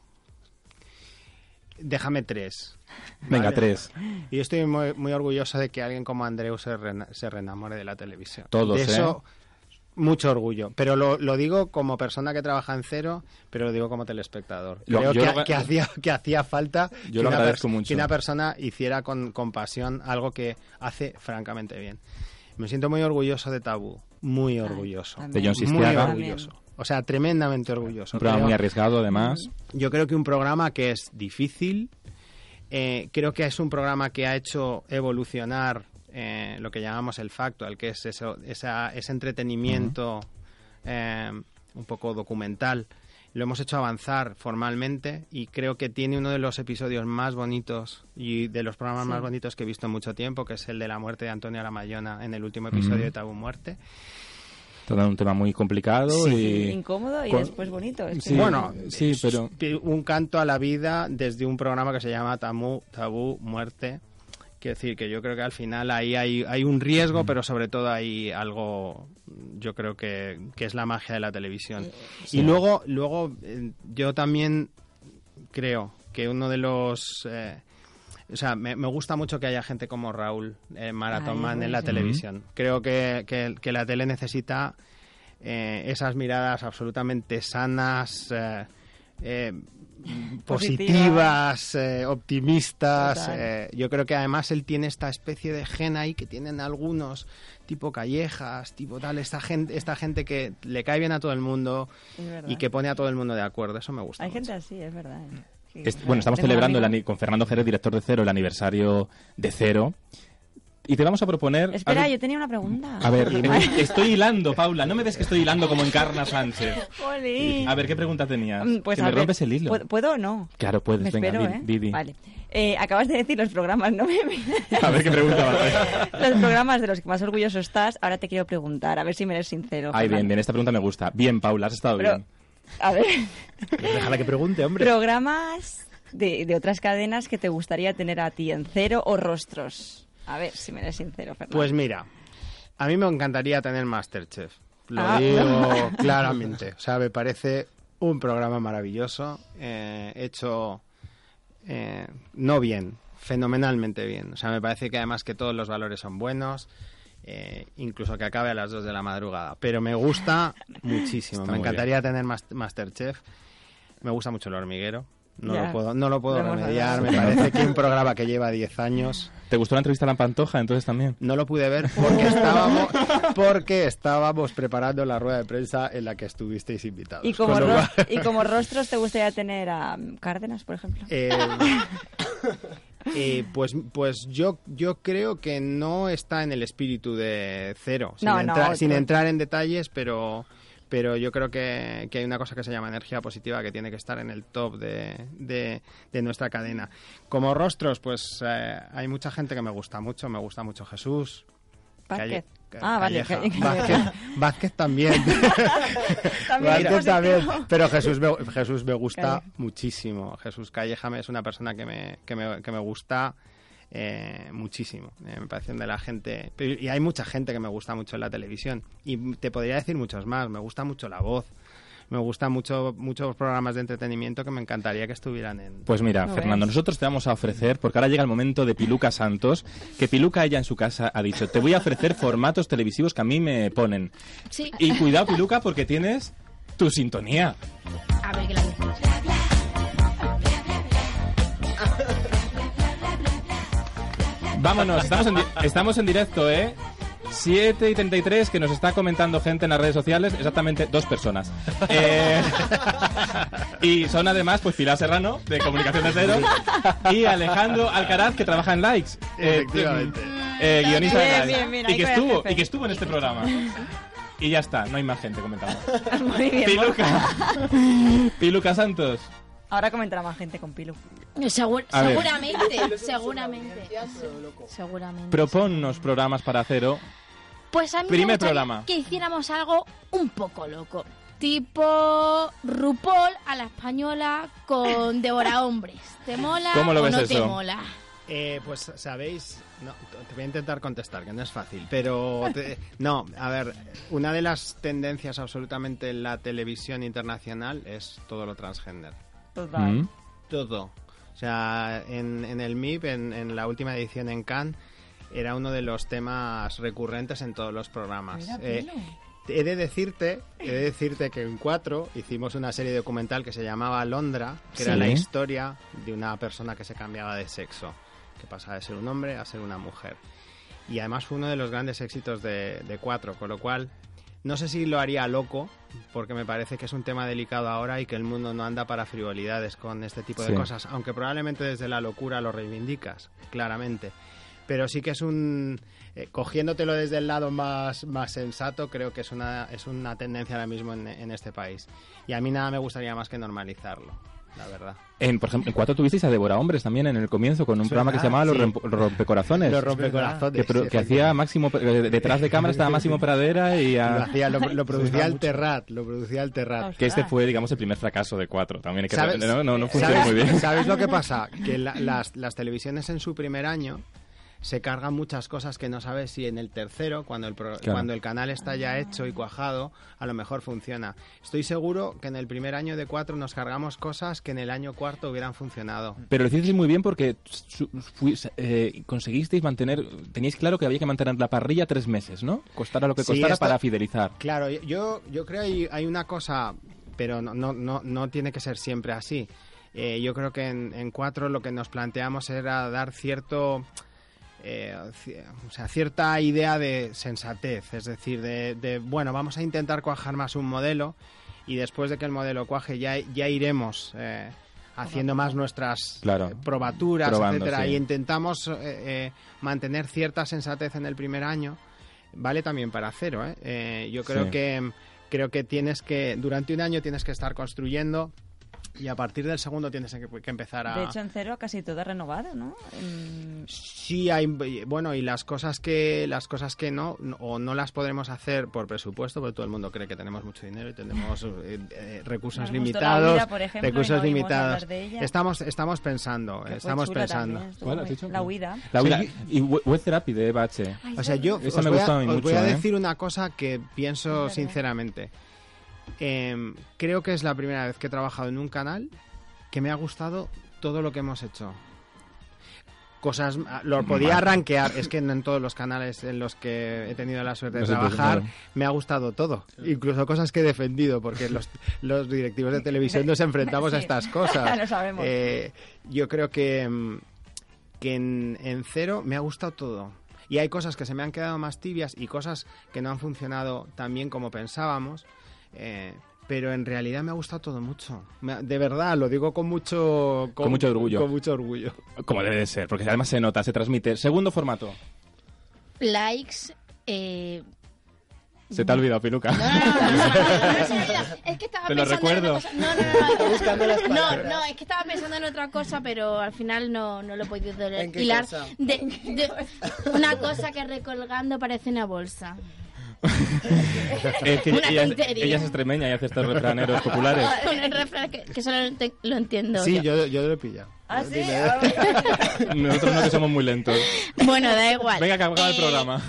déjame tres. [laughs] Venga, ¿vale? tres. Y yo estoy muy, muy orgulloso de que alguien como Andreu se, se reenamore de la televisión. Todos, de ¿eh? Mucho orgullo. Pero lo, lo digo como persona que trabaja en cero, pero lo digo como telespectador. Lo- Creo que, lo- que hacía, que hacía falta Yo que, lo una agradezco pers- mucho. que una persona hiciera con, con pasión algo que hace francamente bien. Me siento muy orgulloso de Tabú. Muy orgulloso. De John Muy Sistiaga. orgulloso. O sea, tremendamente orgulloso. Un programa Creo- muy arriesgado, además. yo creo que un programa que es difícil, eh, creo que es un programa que ha hecho evolucionar eh, lo que llamamos el factual, que es eso, esa- ese entretenimiento eh, un poco documental. Lo hemos hecho avanzar formalmente y creo que tiene uno de los episodios más bonitos y de los programas Sí. más bonitos que he visto en mucho tiempo, que es el de la muerte de Antonio Aramayona en el último episodio de Tabú Muerte. Todo un tema muy complicado y... Incómodo y Con- después bonito. Es que- Sí, Bueno, sí, pero... un canto a la vida desde un programa que se llama Tabú, Tabú Muerte. Quiero decir que yo creo que al final ahí hay, hay un riesgo, pero sobre todo hay algo, yo creo que, que es la magia de la televisión. Sí. Y luego, luego eh, yo también creo que uno de los... eh, o sea, me, me gusta mucho que haya gente como Raúl eh, Man en la televisión. Creo que, que- que la tele necesita eh, esas miradas absolutamente sanas, eh, eh, positivas, eh, optimistas. Eh, yo creo que además él tiene esta especie de gen ahí que tienen algunos, tipo callejas, tipo tal, esta gente, esta gente que le cae bien a todo el mundo y que pone a todo el mundo de acuerdo. Eso me gusta. Hay mucho. gente así, es verdad. ¿eh? Sí. Bueno, estamos celebrando el con Fernando Jerez, director de Cero, el aniversario de Cero. Y te vamos a proponer... Espera, a ver, yo tenía una pregunta. a ver, [laughs] estoy hilando, Paula. No me des que estoy hilando como Encarna Sánchez. Jolín. A ver, ¿qué pregunta tenías? Mm, Pues que a me ver, rompes el hilo. ¿puedo, o no? Claro, puedes. Me Venga, espero, ¿eh? Vale. Eh, acabas de decir los programas, ¿no? [laughs] A ver qué pregunta va a hacer. los programas de los que más orgulloso estás. Ahora te quiero preguntar, a ver si me eres sincero. Ay, bien, bien. Esta pregunta me gusta. Bien, Paula, has estado Pero- bien. A ver, Déjala que pregunte, hombre. programas de, de otras cadenas que te gustaría tener a ti en cero o rostros. A ver si me eres sincero, Fernando. Pues mira, a mí me encantaría tener Masterchef. Lo Ah. digo [laughs] claramente. O sea, me parece un programa maravilloso, eh, hecho eh, no bien, fenomenalmente bien. O sea, me parece que además que todos los valores son buenos, eh, incluso que acabe a las 2 de la madrugada. Pero me gusta [laughs] muchísimo. Está me encantaría tener mas- Masterchef. Me gusta mucho el hormiguero. No Ya. lo puedo, no lo puedo remediar. Me parece que un programa que lleva 10 años ¿Te gustó la entrevista a la Pantoja entonces también? no lo pude ver porque estábamos, porque estábamos preparando la rueda de prensa en la que estuvisteis invitados. Y como, y como rostros, ¿te gustaría tener a Cárdenas, por ejemplo? Eh, eh, pues pues yo, yo creo que no está en el espíritu de cero, sin, No, no, entrar, otro. sin entrar en detalles, pero, pero yo creo que, que hay una cosa que se llama energía positiva que tiene que estar en el top de, de- de nuestra cadena. Como rostros, pues eh, hay mucha gente que me gusta mucho, me gusta mucho Jesús. Vázquez. Calle- Ah, vale. Vázquez, [laughs] Vázquez también. [laughs] También Vázquez también. Pero Jesús me, Jesús me gusta Calleja. muchísimo. Jesús Calleja es una persona que me, que me, que me gusta eh, muchísimo. Eh, me parece de la gente. Y hay mucha gente que me gusta mucho en la televisión. Y te podría decir muchos más. Me gusta mucho la voz. Me gustan mucho, muchos programas de entretenimiento que me encantaría que estuvieran en. Pues mira, No Fernando, ves. nosotros te vamos a ofrecer, porque ahora llega el momento de Piluca Santos, que Piluca ella en su casa ha dicho, te voy a ofrecer formatos televisivos que a mí me ponen. Sí. Y cuidado, Piluca, porque tienes tu sintonía. A ver, que la Vámonos, estamos en, di- estamos en directo, ¿eh? 7 y 33, que nos está comentando gente en las redes sociales, exactamente dos personas. Eh, y son además, pues Pilar Serrano, de Comunicación de Cero, y Alejandro Alcaraz, que trabaja en Likes. eh, Efectivamente. eh, guionista de Likes. bien, bien, y que estuvo, y que estuvo en este programa. Y ya está, no hay más gente comentando. [laughs] Muy bien. Piluca. Piluca Santos. Ahora comentará más gente con Pilu. Segur- A ver. seguramente, [laughs] seguramente. Seguramente. Proponnos programas para cero. Pues a mí Primer me gustaría programa. que hiciéramos algo un poco loco. Tipo RuPaul a la española con [laughs] Devora Hombres. ¿Te mola ¿Cómo lo o ves no te eso? mola? Eh, pues sabéis, no, te voy a intentar contestar, que no es fácil, pero te- [laughs] no, a ver, una de las tendencias absolutamente en la televisión internacional es todo lo transgender, Total. Mm. todo. O sea, en, en el MIP, en, en la última edición en Cannes, era uno de los temas recurrentes en todos los programas. Eh, he de decirte, he de decirte que en cuatro hicimos una serie documental que se llamaba Londra, que era la historia de una persona que se cambiaba de sexo, que pasaba de ser un hombre a ser una mujer. Y además fue uno de los grandes éxitos de, de cuatro, con lo cual no sé si lo haría loco, porque me parece que es un tema delicado ahora y que el mundo no anda para frivolidades con este tipo Sí. de cosas, aunque probablemente desde la locura lo reivindicas, claramente. Pero sí que es un... eh, cogiéndotelo desde el lado más, más sensato, creo que es una, es una tendencia ahora mismo en, en este país. Y a mí nada me gustaría más que normalizarlo, la verdad. En, por ejemplo, en cuatro tuvisteis a Devora Hombres también en el comienzo con un programa que se verdad, llamaba Los sí. Romp- Rompecorazones. Los rompecorazones. que, sí, que hacía Máximo, eh, detrás de cámara estaba Máximo Pradera y a- Lo, hacía, lo, lo [laughs] producía el Terrat, lo producía el Terrat. que este fue, digamos, el primer fracaso de cuatro. También hay que ¿Sabes- no, no, no funcionó ¿sabes- muy bien. ¿Sabes lo que pasa? Que la- las, las televisiones en su primer año se cargan muchas cosas que no sabes si en el tercero, cuando el, pro- Claro. cuando el canal está ya hecho y cuajado, a lo mejor funciona. Estoy seguro que en el primer año de cuatro nos cargamos cosas que en el año cuarto hubieran funcionado. Pero lo hicisteis muy bien porque eh, conseguisteis mantener, teníais claro que había que mantener la parrilla tres meses, ¿no? Costara lo que Sí, costara esto- para fidelizar. Claro, yo, yo creo hay, hay una cosa, pero no, no, no, no tiene que ser siempre así. Eh, yo creo que en, en cuatro lo que nos planteamos era dar cierto, eh, o sea, cierta idea de sensatez, es decir, de, de, bueno, vamos a intentar cuajar más un modelo y después de que el modelo cuaje ya, ya iremos eh, haciendo más nuestras Claro. eh, probaturas, Probando, etcétera, sí. y intentamos mantener cierta sensatez en el primer año. Vale también para cero, yo creo Sí. que creo que tienes que durante un año tienes que estar construyendo y a partir del segundo tienes que, que empezar a... De hecho, en cero casi todo renovado, ¿no? En- Sí, hay bueno y las cosas que las cosas que no no- o no las podremos hacer por presupuesto, porque todo el mundo cree que tenemos mucho dinero y tenemos [laughs] eh, eh, recursos Nos limitados, Huida, por ejemplo, recursos no limitados. hablar de ella. Estamos estamos pensando, que estamos pensando. también, estuvo ¿Cuál has muy- dicho? La huida. La huida. Sí. Y We- Web Therapy de Eva H. O sea, yo os me voy, gustaba a, a mí os mucho, voy a ¿eh? decir una cosa que pienso sinceramente. Em, creo que es la primera vez que he trabajado en un canal que me ha gustado todo lo que hemos hecho. Cosas, ah, lo podía Vale. rankear, es que no en todos los canales en los que he tenido la suerte de trabajar me ha gustado todo, incluso cosas que he defendido, porque los, los directivos de televisión nos enfrentamos a estas cosas. lo sabemos. Eh, yo creo que, mm, que en, en cero me ha gustado todo. Y hay cosas que se me han quedado más tibias y cosas que no han funcionado tan bien como pensábamos. Eh, pero en realidad me ha gustado todo mucho. Me ha- De verdad, lo digo con mucho... Con mucho orgullo. Con mucho orgullo. Como debe de ser, porque además se nota, se transmite. Segundo formato. Likes. Eh... Se te ha olvidado, Piluca. No, no. Es que estaba pensando en recuerdo. otra cosa. No, no, no, es que estaba pensando en otra cosa, pero al final no, no lo he podido ¿En qué hilar. cosa? De, de una cosa que recolgando parece una bolsa. [laughs] Es que Una ella, ella es extremeña y hace estos refraneros [laughs] populares. El refrán que, que solo lo entiendo. Sí, yo. yo, yo lo he pillado. ¿Ah, sí? Dime. [laughs] Nosotros no que somos muy lentos. Bueno, da igual. Venga, que acaba el Eh, programa.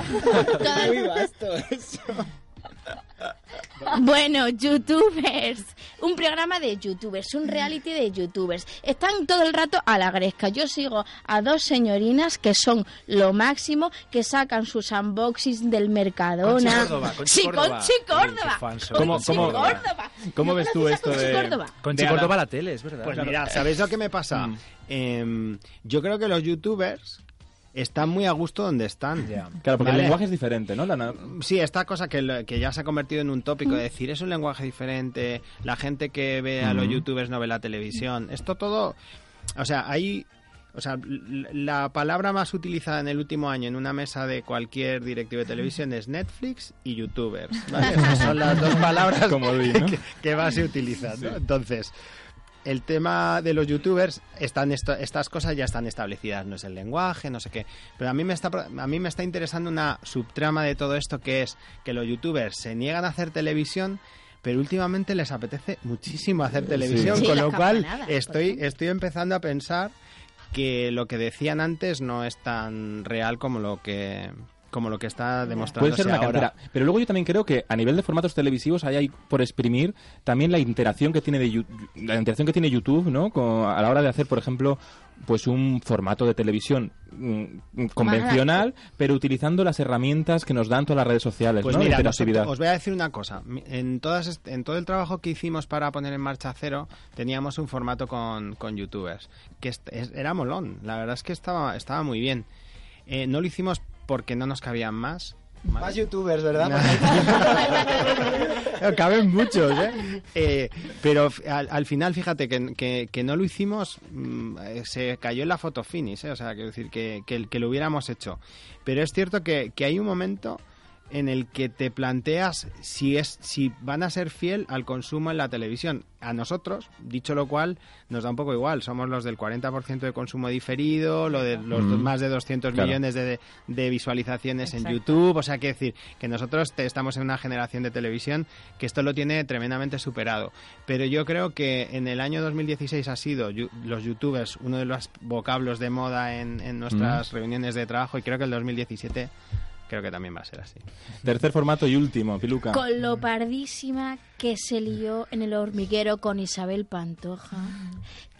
todas- Muy vasto eso. Bueno, youtubers. Un programa de youtubers, un reality de youtubers. Están todo el rato a la gresca. Yo sigo a dos señorinas que son lo máximo, que sacan sus unboxings del Mercadona. Conchi Córdoba, Conchi sí, Córdoba. Conchi Córdoba. ¿Cómo- Conchi cómo- Córdoba. ¿Cómo ¿No ves tú esto Conchi de- Córdoba? Conchi de Córdoba la tele, es verdad. Pues Claro. mira, ¿sabéis lo que me pasa? Mm. Em, yo creo que los youtubers están muy a gusto donde están. Ya. Claro, porque el lenguaje es diferente, ¿no? La Sí, esta cosa que, que ya se ha convertido en un tópico de decir es un lenguaje diferente, la gente que ve a los youtubers no ve la televisión. Esto todo, o sea, hay, o sea, la palabra más utilizada en el último año en una mesa de cualquier directivo de televisión es Netflix y youtubers. ¿vale? Esas son las dos palabras [laughs] Como Luis, ¿no? [laughs] que, que más se utilizan. ¿no? Entonces, el tema de los youtubers, están esto- estas cosas ya están establecidas, no es el lenguaje, no sé qué. Pero a mí, me está, a mí me está interesando una subtrama de todo esto que es que los youtubers se niegan a hacer televisión, pero últimamente les apetece muchísimo hacer televisión, Sí, con lo cual estoy, estoy empezando a pensar que lo que decían antes no es tan real como lo que como lo que está demostrando Puede ser una ahora. cantera. Pero luego yo también creo que a nivel de formatos televisivos hay, hay por exprimir también la interacción que tiene de la interacción que tiene YouTube, ¿no? Con- a la hora de hacer, por ejemplo, pues un formato de televisión mm, convencional, pero utilizando las herramientas que nos dan todas las redes sociales, Pues ¿no? La mira, nosotros- os voy a decir una cosa. En, todas, est- en todo el trabajo que hicimos para poner en marcha Cero, teníamos un formato con, con youtubers, que es- era molón. La verdad es que estaba, estaba muy bien. Eh, no lo hicimos porque no nos cabían más. Más youtubers, ¿verdad? [laughs] [laughs] Caben muchos, ¿eh? Eh, pero al, al final, fíjate que, que- que no lo hicimos, mm, eh, se cayó en la foto finish, ¿eh? O sea, quiero decir que, que, que lo hubiéramos hecho. Pero es cierto que, que hay un momento en el que te planteas si es si van a ser fiel al consumo en la televisión. A nosotros, dicho lo cual, nos da un poco igual. Somos los del 40% de consumo diferido, lo de los Mm. más de 200 Claro. millones de, de visualizaciones Exacto. en YouTube. O sea, que decir que nosotros te- estamos en una generación de televisión que esto lo tiene tremendamente superado. Pero yo creo que en el año 2016 ha sido yu- los youtubers uno de los vocablos de moda en, en nuestras Mm. reuniones de trabajo y creo que el 2017 creo que también va a ser así. Tercer formato y último, Piluca. Con lo pardísima que se lió en el hormiguero con Isabel Pantoja.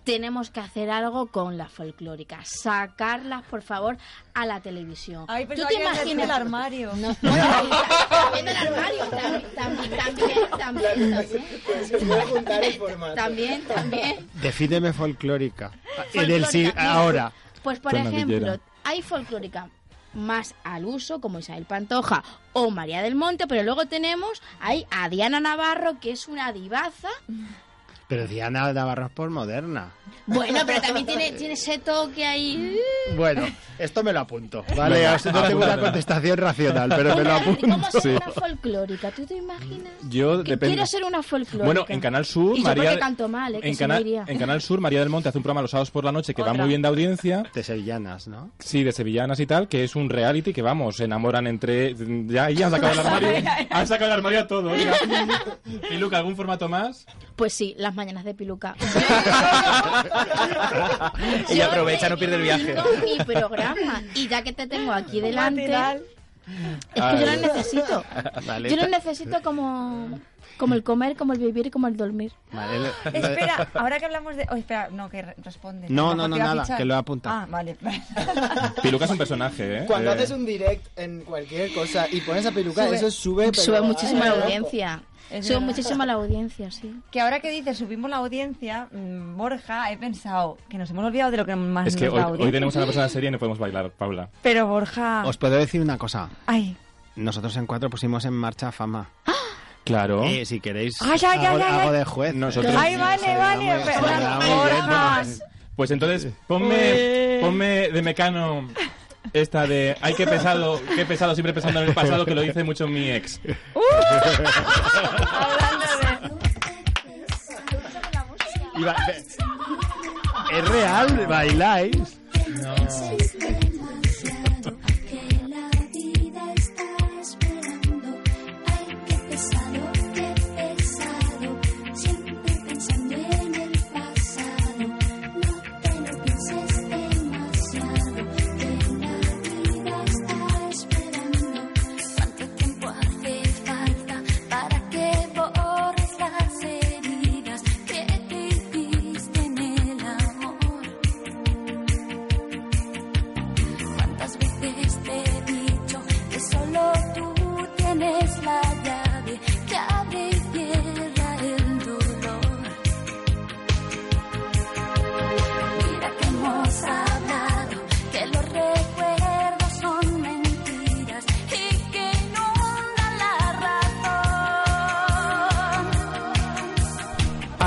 Tenemos que hacer algo con las folclóricas. Sacarlas, por favor, a la televisión. Ay, ¿Tú pensaba te imaginas? el armario. No, [laughs] también del armario. También, también, también, también, también. Se puede juntar el formato. También, también. Defíneme folclórica. El Folclórica, ahora. Pues, por Suena ejemplo, hay folclórica más al uso, como Isabel Pantoja o María del Monte, pero luego tenemos ahí a Diana Navarro, que es una divaza. Pero Diana Navarro es por moderna. Bueno, pero también tiene, tiene ese toque ahí. Bueno, esto me lo apunto. Vale, no tengo una contestación racional, pero me lo ¿Cómo apunto. ser Sí. una folclórica? ¿Tú te imaginas? Yo Que depende. Quiero ser una folclórica. Bueno, en Canal Sur, Y yo María. canto mal, ¿eh? En, Canal, iría. en Canal Sur, María del Monte hace un programa los sábados por la noche que va muy bien de audiencia. De sevillanas, ¿no? Sí, de sevillanas y tal, que es un reality que, vamos, se enamoran entre... Ya ahí han sacado el [laughs] armario. han sacado el armario a todo. oiga. Y Luca, ¿algún formato más? Pues sí, las mañanas de piluca. [laughs] Y aprovecha, no pierde el viaje. Mi programa. Y ya que te tengo aquí delante, es que yo lo necesito. [laughs] Yo lo necesito como, como el comer, como el vivir y como el dormir. vale, lo- [laughs] Espera, ahora que hablamos de... Oh, espera, no, que re- responde. No, no, no, nada, fichar. que lo he apuntado. Ah, vale. [laughs] Piluca es un personaje, ¿eh? Cuando Eh, haces un direct en cualquier cosa y pones a peluca, Sube. eso sube. pero- Sube muchísimo Ay, la audiencia. Es Sube verdad. muchísimo la audiencia, sí. Que ahora que dices subimos la audiencia, mm, Borja, he pensado que nos hemos olvidado de lo que más Es que nos hoy, hoy audiencia. tenemos a una persona seria y no podemos bailar, Paula. Pero Borja... Os puedo decir una cosa. Ay, Nosotros en cuatro pusimos en marcha fama. Claro. Eh, si queréis, Ay, ay, ay, hago, ay, hago ay. de juez. Nosotros- ay, vale, vale. Pues entonces, ponme, ponme de mecano esta de ay qué pesado, qué pesado siempre pensando en el pasado que lo dice mucho mi ex. [laughs] Hablando de... ¿Es real? ¿Bailáis?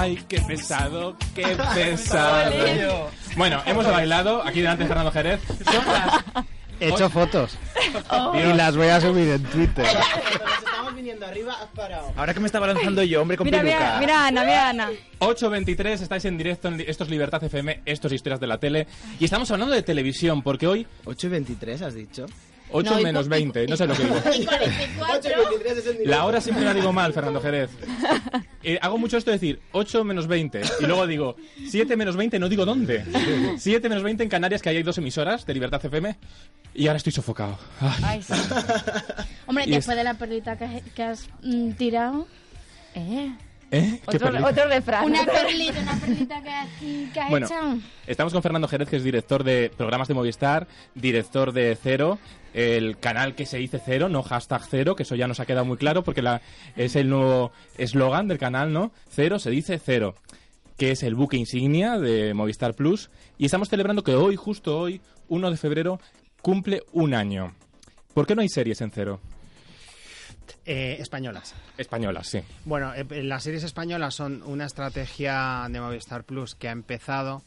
Ay, qué pesado, qué [laughs] pesado. Bueno, hemos bailado aquí delante de Fernando Jerez. Son las [laughs] He hecho fotos. Oh. Y las voy a subir en Twitter. Nos estamos viniendo arriba, has parado. Ahora que me estaba lanzando yo, hombre, con Mira, peluca. mira, mira, Ana, mira, Ana. 8.23, estáis en directo en Esto es Libertad FM, Esto es Historias de la Tele. Y estamos hablando de televisión, porque hoy 8 y 23, has dicho. 8 No, menos cu- 20, no sé lo que digo. [laughs] Y 44. 8 y 23 es el directo. La hora siempre la digo mal, Fernando Jerez. [laughs] Eh, hago mucho esto de decir 8 menos 20 y luego digo 7 menos 20, no digo dónde. 7 menos 20 en Canarias, que ahí hay dos emisoras de Libertad FM. Y ahora estoy sofocado. Ay. Ay, sí. Hombre, Y después es- de la perlita que has, que has, mm, tirado. Eh. ¿Eh? ¿Qué Otro, otro refrán. Una perlita, una perlita que, has- que has Bueno, echado. estamos con Fernando Jerez, que es director de programas de Movistar, director de Cero, el canal que se dice Cero, no hashtag Cero, que eso ya nos ha quedado muy claro porque la, es el nuevo eslogan del canal, ¿no? Cero se dice Cero, que es el buque insignia de Movistar Plus. Y estamos celebrando que hoy, justo hoy, 1 de febrero, cumple un año. ¿Por qué no hay series en Cero? Eh, españolas. Españolas, sí. Bueno, eh, las series españolas son una estrategia de Movistar Plus que ha empezado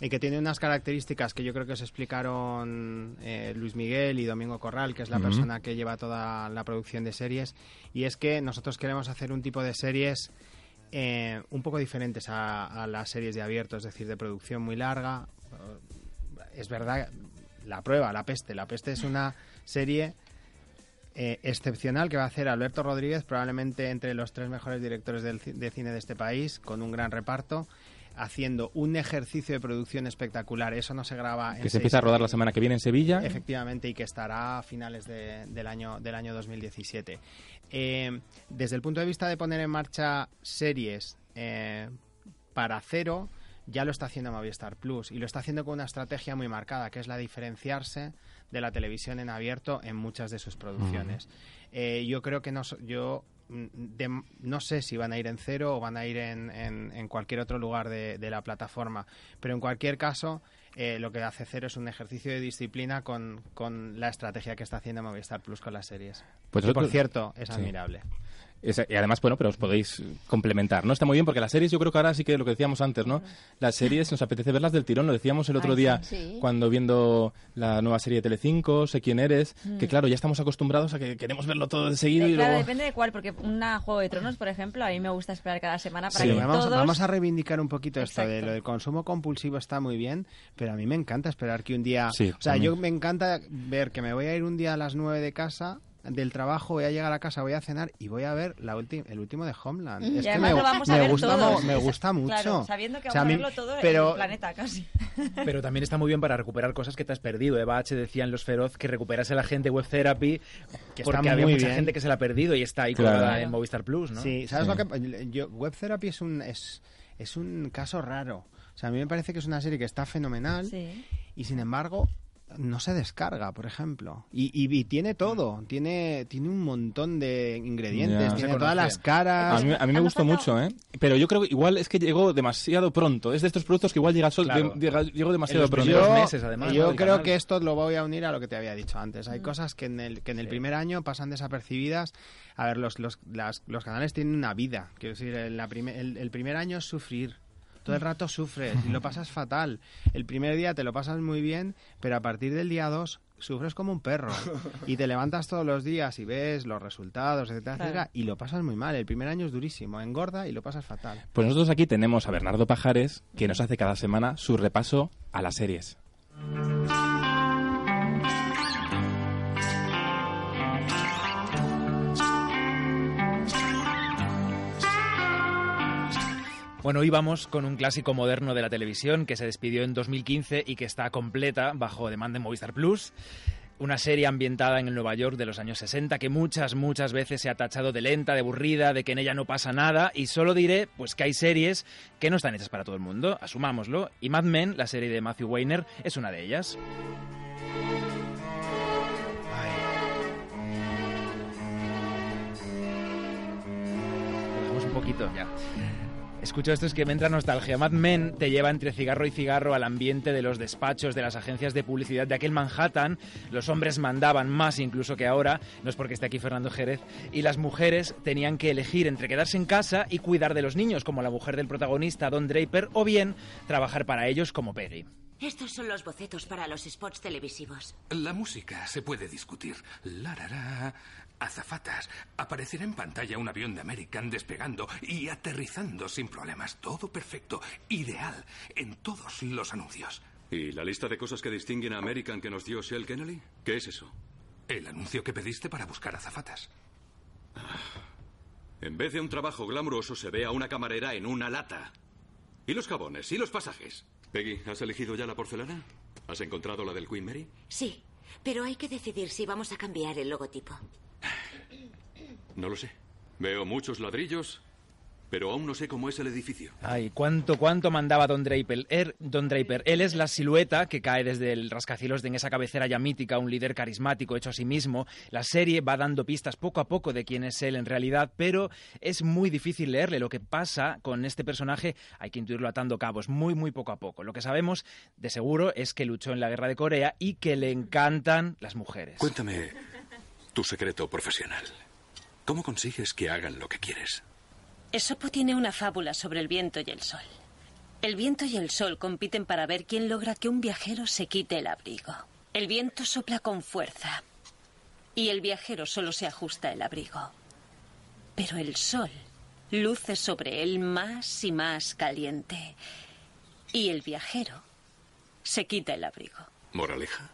y que tiene unas características que yo creo que os explicaron eh, Luis Miguel y Domingo Corral, que es la persona que lleva toda la producción de series, y es que nosotros queremos hacer un tipo de series eh, un poco diferentes a, a las series de abierto, es decir, de producción muy larga. Es verdad, la prueba, La Peste. La Peste es una serie eh, excepcional que va a hacer Alberto Rodríguez, probablemente entre los tres mejores directores del de cine de este país, con un gran reparto, haciendo un ejercicio de producción espectacular. Eso no se graba en Que se empieza a rodar la semana que viene en Sevilla. Efectivamente, y que estará a finales de- del, año, del año 2017. Eh, desde el punto de vista de poner en marcha series eh, para cero, ya lo está haciendo Movistar Plus y lo está haciendo con una estrategia muy marcada, que es la diferenciarse de la televisión en abierto en muchas de sus producciones. Eh, yo creo que no, yo de- no sé si van a ir en cero o van a ir en, en- en cualquier otro lugar de, de la plataforma, pero en cualquier caso eh, lo que hace cero es un ejercicio de disciplina con, con la estrategia que está haciendo Movistar Plus con las series. Pues que, por cierto, es Sí. admirable. Es- y además, bueno, pero os podéis complementar, ¿no? Está muy bien porque las series, yo creo que ahora sí que lo que decíamos antes, ¿no? Las series nos apetece verlas del tirón, lo decíamos el otro Ay, día sí. Cuando viendo la nueva serie de Telecinco, Sé quién eres, Mm. que claro, ya estamos acostumbrados a que queremos verlo todo de seguido y claro, luego... depende de cuál, porque una Juego de Tronos, por ejemplo, a mí me gusta esperar cada semana para Sí, que vamos, todos... vamos a reivindicar un poquito esto de lo del consumo compulsivo está muy bien, pero a mí me encanta esperar que un día... Sí, o sea, también. yo me encanta ver que me voy a ir un día a las 9 de casa del trabajo, voy a llegar a casa, voy a cenar y voy a ver la el último de Homeland. Y es que me, lo vamos a me ver gusta, todos. mo- me gusta mucho. Claro, sabiendo que O sea, vamos a a mí- verlo todo pero, en el planeta casi. [laughs] Pero también está muy bien para recuperar cosas que te has perdido. Eva H. decía en Los Feroz que recuperase la gente Web Therapy Que porque está había muy mucha bien. gente que se la ha perdido y está ahí Claro. colgada en Movistar Plus, ¿no? Sí, ¿sabes Sí. lo que yo Web Therapy es un es, es un caso raro. O sea, a mí me parece que es una serie que está fenomenal Sí. y sin embargo no se descarga, por ejemplo. Y, y- y tiene todo, tiene tiene un montón de ingredientes, Ya. tiene todas las caras. A mí, a mí me gustó mucho, ¿eh? Pero yo creo que igual es que llegó demasiado pronto. Es de estos productos que igual llega sol, Claro. de- llega- llegó demasiado En los pronto. Yo, meses, además, yo creo canal. que esto lo voy a unir a lo que te había dicho antes. Hay cosas que en el, que en el primer año pasan desapercibidas. A ver, los, los, las- los canales tienen una vida. Quiero decir, el, la prime- el- el primer año es sufrir. Todo el rato sufres y lo pasas fatal. El primer día te lo pasas muy bien, pero a partir del día 2 sufres como un perro. Y te levantas todos los días y ves los resultados, etcétera, Claro. etcétera, y lo pasas muy mal. El primer año es durísimo, engorda y lo pasas fatal. Pues nosotros aquí tenemos a Bernardo Pajares, que nos hace cada semana su repaso a las series. Bueno, hoy vamos con un clásico moderno de la televisión que se despidió en 2015 y que está completa bajo demanda en Movistar Plus. Una serie ambientada en el Nueva York de los años 60 que muchas, muchas veces se ha tachado de lenta, de aburrida, de que en ella no pasa nada. Y solo diré pues que hay series que no están hechas para todo el mundo, asumámoslo. Y Mad Men, la serie de Matthew Weiner, es una de ellas. Un poquito ya. Escucho esto, es que me entra nostalgia. Mad Men te lleva entre cigarro y cigarro al ambiente de los despachos, de las agencias de publicidad de aquel Manhattan. Los hombres mandaban más incluso que ahora, no es porque esté aquí Fernando Jerez, y las mujeres tenían que elegir entre quedarse en casa y cuidar de los niños, como la mujer del protagonista, Don Draper, o bien trabajar para ellos como Peggy. Estos son los bocetos para los spots televisivos. La música se puede discutir. Larará, azafatas. Aparecerá en pantalla un avión de American despegando y aterrizando sin problemas. Todo perfecto. Ideal. En todos los anuncios. ¿Y la lista de cosas que distinguen a American que nos dio Shell Kennedy? ¿Qué es eso? El anuncio que pediste para buscar azafatas. En vez de un trabajo glamuroso se ve a una camarera en una lata. ¿Y los jabones? ¿Y los pasajes? Peggy, ¿has elegido ya la porcelana? ¿Has encontrado la del Queen Mary? Sí, pero hay que decidir si vamos a cambiar el logotipo. No lo sé. Veo muchos ladrillos, pero aún no sé cómo es el edificio. Ay, cuánto, cuánto mandaba Don Draper. Er- Don Draper. Él es la silueta que cae desde el rascacielos de en esa cabecera ya mítica, un líder carismático hecho a sí mismo. La serie va dando pistas poco a poco de quién es él en realidad, pero es muy difícil leerle. Lo que pasa con este personaje hay que intuirlo atando cabos, muy, muy poco a poco. Lo que sabemos de seguro es que luchó en la guerra de Corea y que le encantan las mujeres. Cuéntame tu secreto profesional. ¿Cómo consigues que hagan lo que quieres? Esopo tiene una fábula sobre el viento y el sol. El viento y el sol compiten para ver quién logra que un viajero se quite el abrigo. El viento sopla con fuerza y el viajero solo se ajusta el abrigo. Pero el sol luce sobre él más y más caliente y el viajero se quita el abrigo. ¿Moraleja?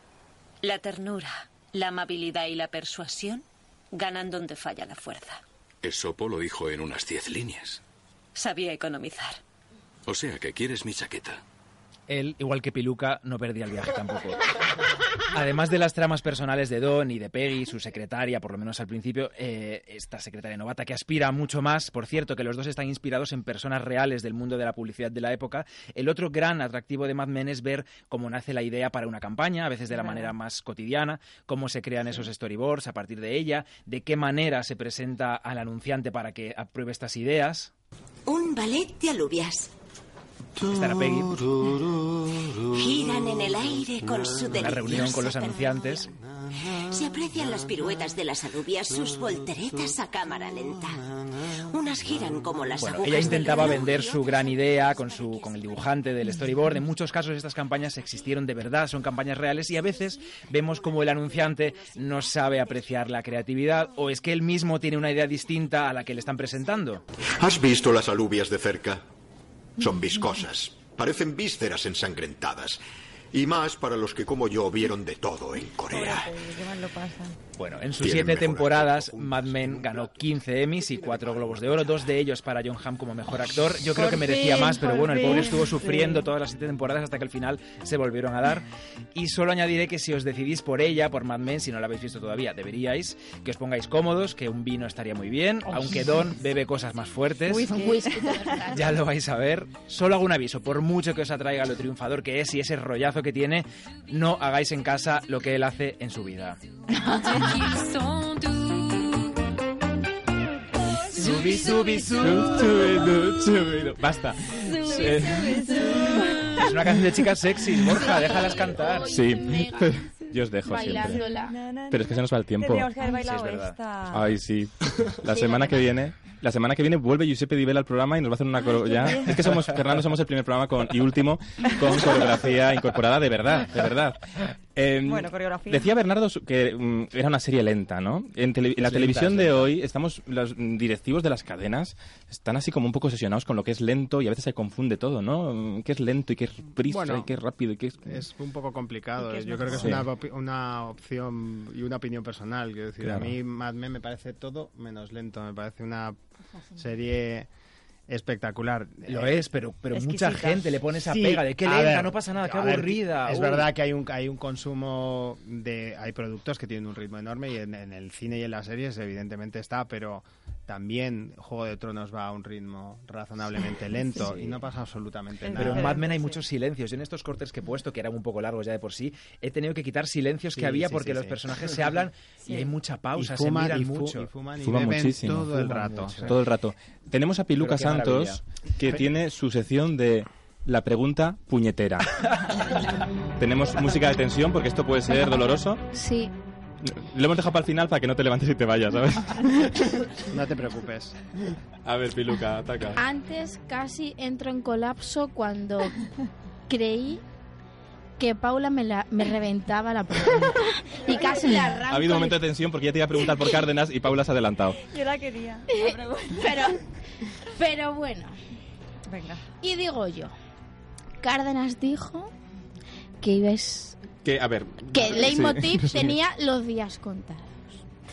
La ternura, la amabilidad y la persuasión ganan donde falla la fuerza. Esopo lo dijo en unas diez líneas. Sabía economizar. O sea que quieres mi chaqueta. Él, igual que Piluca, no perdía el viaje tampoco. [laughs] Además de las tramas personales de Don y de Peggy, su secretaria, por lo menos al principio, eh, esta secretaria novata que aspira mucho más, por cierto, que los dos están inspirados en personas reales del mundo de la publicidad de la época. El otro gran atractivo de Mad Men es ver cómo nace la idea para una campaña, a veces de la Claro. manera más cotidiana, cómo se crean esos storyboards a partir de ella, de qué manera se presenta al anunciante para que apruebe estas ideas. Un ballet de alubias. Estará Peggy. Giran en el aire con su la reunión con los anunciantes. Se aprecian las piruetas de las alubias, sus volteretas a cámara lenta. Unas giran como las Bueno, agujas ella intentaba vender su gran idea con, su, con el dibujante del storyboard. En muchos casos estas campañas existieron de verdad, son campañas reales y a veces vemos como el anunciante no sabe apreciar la creatividad o es que él mismo tiene una idea distinta a la que le están presentando. ¿Has visto las alubias de cerca? Son viscosas. Parecen vísceras ensangrentadas. Y más para los que como yo vieron de todo en Corea. Bueno, en sus siete temporadas, Mad Men ganó 15 Emmys y 4 Globos de Oro, dos de ellos para John Hamm como mejor actor. Yo creo que merecía más, pero bueno, el pobre estuvo sufriendo todas las siete temporadas hasta que al final se volvieron a dar. Y solo añadiré que si os decidís por ella, por Mad Men, si no la habéis visto todavía, deberíais que os pongáis cómodos, que un vino estaría muy bien, aunque Don bebe cosas más fuertes. [laughs] Ya lo vais a ver. Solo hago un aviso, por mucho que os atraiga lo triunfador que es y ese rollazo que tiene, no hagáis en casa lo que él hace en su vida. [laughs] Subi, subi, sub, subidu, subidu. Basta. Es una canción de chicas sexys, Borja, déjalas cantar. Sí, yo os dejo siempre. Bailándola. Pero es que se nos va el tiempo. Tendríamos que haber bailado Sí, es verdad. esta. Ay, sí. La semana no, que viene, la semana que viene vuelve Giuseppe Di Vela al programa y nos va a hacer una coro- ya. Es que somos Fernando somos el primer programa con y último con coreografía incorporada de verdad, de verdad. Eh, Bueno, coreografía. Decía Bernardo que mm, era una serie lenta, ¿no? En, tele- en la Es televisión lenta, es de lenta. hoy estamos los directivos de las cadenas están así como un poco obsesionados con lo que es lento y a veces se confunde todo, ¿no? ¿Qué es lento y qué es prisa Bueno, y qué es rápido y qué es Es un poco complicado. ¿Y qué es Yo creo que es mejor? una, una opción y una opinión personal. Quiero decir, Claro. a mí Mad Men me parece todo menos lento. Me parece una serie espectacular. Lo Eh, es, pero, pero Exquisita. mucha gente le pone esa Sí, pega de qué a lenta, ver, no pasa nada, qué ver, aburrida. Es uy. verdad que hay un, hay un consumo de... Hay productos que tienen un ritmo enorme y en, en el cine y en las series evidentemente está, pero también Juego de Tronos va a un ritmo razonablemente lento y no pasa absolutamente nada. Pero en Mad Men hay muchos silencios. Yo en estos cortes que he puesto, que eran un poco largos ya de por sí, he tenido que quitar silencios que había sí, porque sí, los sí. personajes se hablan [laughs] y hay mucha pausa, y se miran y fu- mucho. y fuman y Fuma beben muchísimo. todo el rato. mucho. todo el rato. Tenemos a Piluca Santos maravilla. que tiene su sección de la pregunta puñetera. [laughs] Tenemos música de tensión porque esto puede ser doloroso. Sí. Lo hemos dejado para el final para que no te levantes y te vayas, ¿sabes? [laughs] No te preocupes. A ver, Piluca, ataca. Antes casi entro en colapso cuando creí que Paula me, la, me reventaba la pregunta. [laughs] Y casi la arranco. Ha habido un momento de tensión porque ya te iba a preguntar por Cárdenas y Paula se ha adelantado. Yo la quería. [laughs] pero, pero bueno. Venga. Y digo yo, Cárdenas dijo que ibas Que, a ver... que el leitmotiv [laughs] sí. tenía los días contados.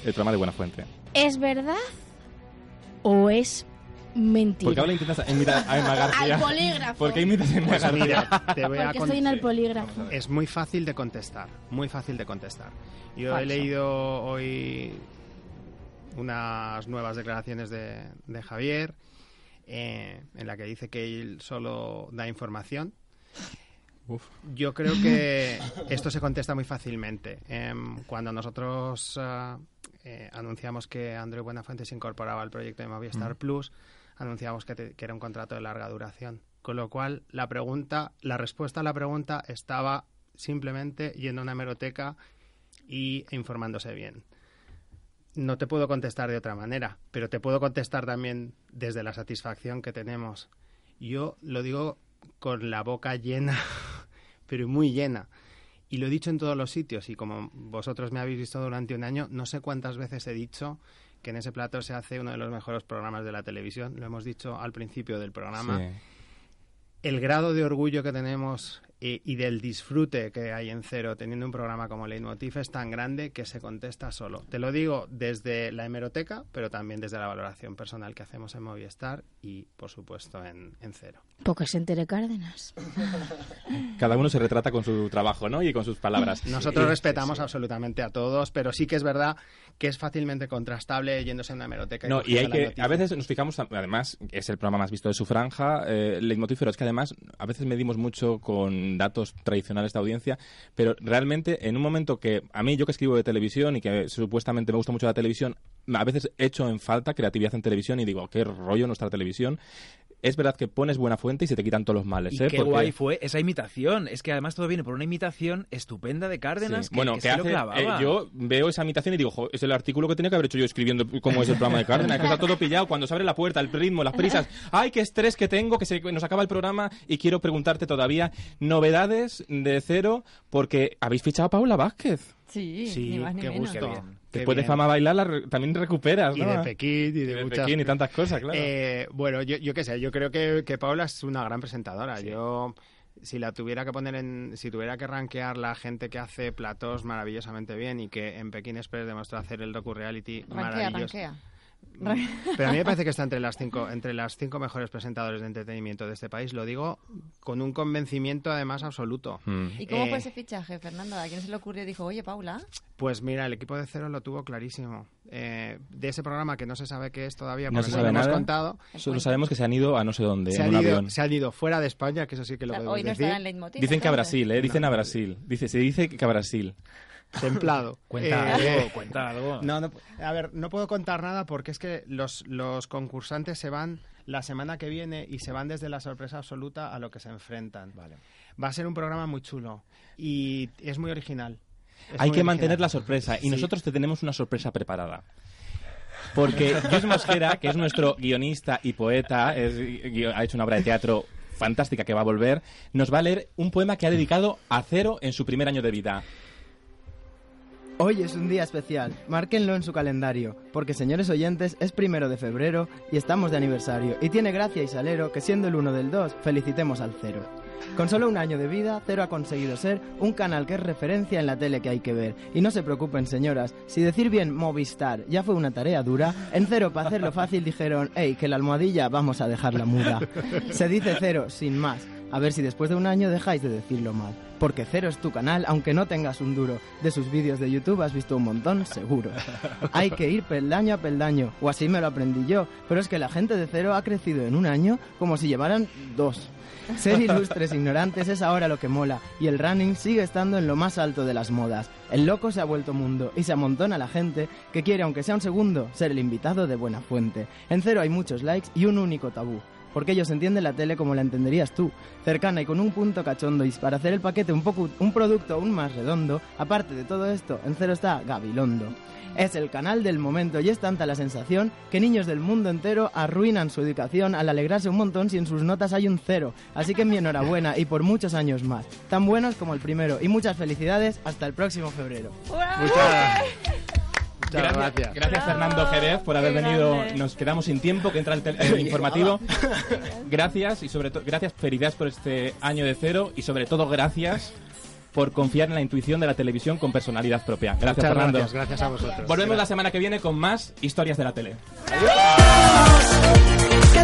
El programa de Buena Fuente. ¿Es verdad o es mentira? Porque ahora intentas imitar a Emma García. Al polígrafo. ¿Por qué imitas a Emma Pues García? mira, te voy a Porque cont- estoy en el polígrafo. Es muy fácil de contestar, muy fácil de contestar. Yo he leído hoy unas nuevas declaraciones de, de Javier eh, en la que dice que él solo da información. Uf. Yo creo que esto se contesta muy fácilmente. Em, cuando nosotros ah, eh, anunciamos que Andreu Buenafuente se incorporaba al proyecto de Movistar Mm. Plus, anunciamos que, te- que era un contrato de larga duración. Con lo cual, la pregunta, la respuesta a la pregunta estaba simplemente yendo a una hemeroteca y informándose bien. No te puedo contestar de otra manera, pero te puedo contestar también desde la satisfacción que tenemos. Yo lo digo con la boca llena, [laughs] pero muy llena. Y lo he dicho en todos los sitios y como vosotros me habéis visto durante un año, no sé cuántas veces he dicho que en ese plato se hace uno de los mejores programas de la televisión. Lo hemos dicho al principio del programa. Sí. El grado de orgullo que tenemos y, y del disfrute que hay en cero teniendo un programa como Leitmotiv es tan grande que se contesta solo. Te lo digo desde la hemeroteca, pero también desde la valoración personal que hacemos en Movistar y, por supuesto, en, en cero. Porque se entere Cárdenas. [laughs] Cada uno se retrata con su trabajo, ¿no? Y con sus palabras. Nosotros respetamos absolutamente a todos, pero sí que es verdad que es fácilmente contrastable yéndose a una hemeroteca. No, y cogiendo hay la que, noticia. a veces nos fijamos, además, es el programa más visto de su franja, eh, Leitmotiv, pero es que además a veces medimos mucho con datos tradicionales de audiencia, pero realmente en un momento que a mí, yo que escribo de televisión y que supuestamente me gusta mucho la televisión, a veces echo en falta creatividad en televisión y digo, qué rollo nuestra televisión. Es verdad que pones buena fuente y se te quitan todos los males. Y ¿eh? qué Porque- guay fue esa imitación. Es que además todo viene por una imitación estupenda de Cárdenas Sí. que, bueno, que que se lo hace- clavaba. eh, yo veo esa imitación y digo, "Jo, es el artículo que tenía que haber hecho yo escribiendo cómo es el programa de Cárdenas, que está todo pillado cuando se abre la puerta, el ritmo, las prisas. ¡Ay, qué estrés que tengo! Que se nos acaba el programa y quiero preguntarte todavía novedades de cero porque habéis fichado a Paula Vázquez. Sí, Sí, ni más ni qué menos. gusto. Bien. Después de. Fama Bailar la re- también recuperas, Y ¿no? de Pekín y de, de muchas Pekín y tantas cosas, claro. Eh, bueno, yo, yo qué sé, yo creo que, que Paula es una gran presentadora. Yo, si la tuviera que poner en. Si tuviera que rankear la gente que hace platós maravillosamente bien y que en Pekín Express demostró hacer el docu-reality Rankea, maravilloso. rankea. [laughs] Pero a mí me parece que está entre las cinco, entre las cinco mejores presentadores de entretenimiento de este país. Lo digo con un convencimiento además absoluto. ¿Y cómo Eh, fue ese fichaje, Fernando? ¿A quién se le ocurrió y dijo, oye, Paula? Pues mira, el equipo de cero lo tuvo clarísimo. Eh, de ese programa que no se sabe qué es todavía, no porque se sabe lo hemos contado. Solo sabemos que se han ido a no sé dónde, Se en han, un ido, avión. se han ido fuera de España, que eso sí que lo O sea, podemos hoy no decir. estará en Leitmotiv. Dicen que a. Brasil, ¿eh? Dicen a Brasil. Dice, se dice que a Brasil. Templado. [laughs] Cuenta Eh, algo, cuenta algo. No, no, a ver, no puedo contar nada porque es que los, los concursantes se van la semana que viene y se van desde la sorpresa absoluta a lo que se enfrentan. Va a ser un programa muy chulo y es muy original. Es Hay muy que original. mantener la sorpresa y Sí. nosotros te tenemos una sorpresa preparada. Porque Luis Mosquera, que es nuestro guionista y poeta, es- ha hecho una obra de teatro fantástica que va a volver, nos va a leer un poema que ha dedicado a Cero en su primer año de vida. Hoy es un día especial, márquenlo en su calendario, porque señores oyentes es primero de febrero y estamos de aniversario, y tiene gracia y salero que siendo el 1 del 2 felicitemos al cero. Con solo un año de vida, Cero ha conseguido ser un canal que es referencia en la tele que hay que ver. Y no se preocupen, señoras, si decir bien Movistar ya fue una tarea dura, en Cero, para hacerlo fácil, dijeron, hey, que la almohadilla vamos a dejarla muda. Se dice Cero, sin más. A ver si después de un año dejáis de decirlo mal. Porque Cero es tu canal, aunque no tengas un duro. De sus vídeos de YouTube has visto un montón, seguro. [laughs] Hay que ir peldaño a peldaño, o así me lo aprendí yo. Pero es que la gente de Cero ha crecido en un año como si llevaran dos. Ser [laughs] ilustres ignorantes es ahora lo que mola, y el running sigue estando en lo más alto de las modas. El loco se ha vuelto mundo, y se amontona la gente que quiere, aunque sea un segundo, ser el invitado de buena fuente. En Cero hay muchos likes y un único tabú porque ellos entienden la tele como la entenderías tú, cercana y con un punto cachondo y para hacer el paquete un poco un producto aún más redondo, aparte de todo esto, en cero está Gabilondo. Es el canal del momento y es tanta la sensación que niños del mundo entero arruinan su educación al alegrarse un montón si en sus notas hay un cero. Así que mi enhorabuena y por muchos años más. Tan buenos como el primero. Y muchas felicidades hasta el próximo febrero. Muchas, muchas gracias. Gracias Fernando Jerez por haber Qué venido. grande. Nos quedamos sin tiempo que entra el, el informativo. [laughs] Gracias y sobre todo gracias felicidades por este año de cero y sobre todo gracias por confiar en la intuición de la televisión con personalidad propia. Gracias Muchas Fernando. gracias, gracias a vosotros. Volvemos la semana que viene con más historias de la tele. Que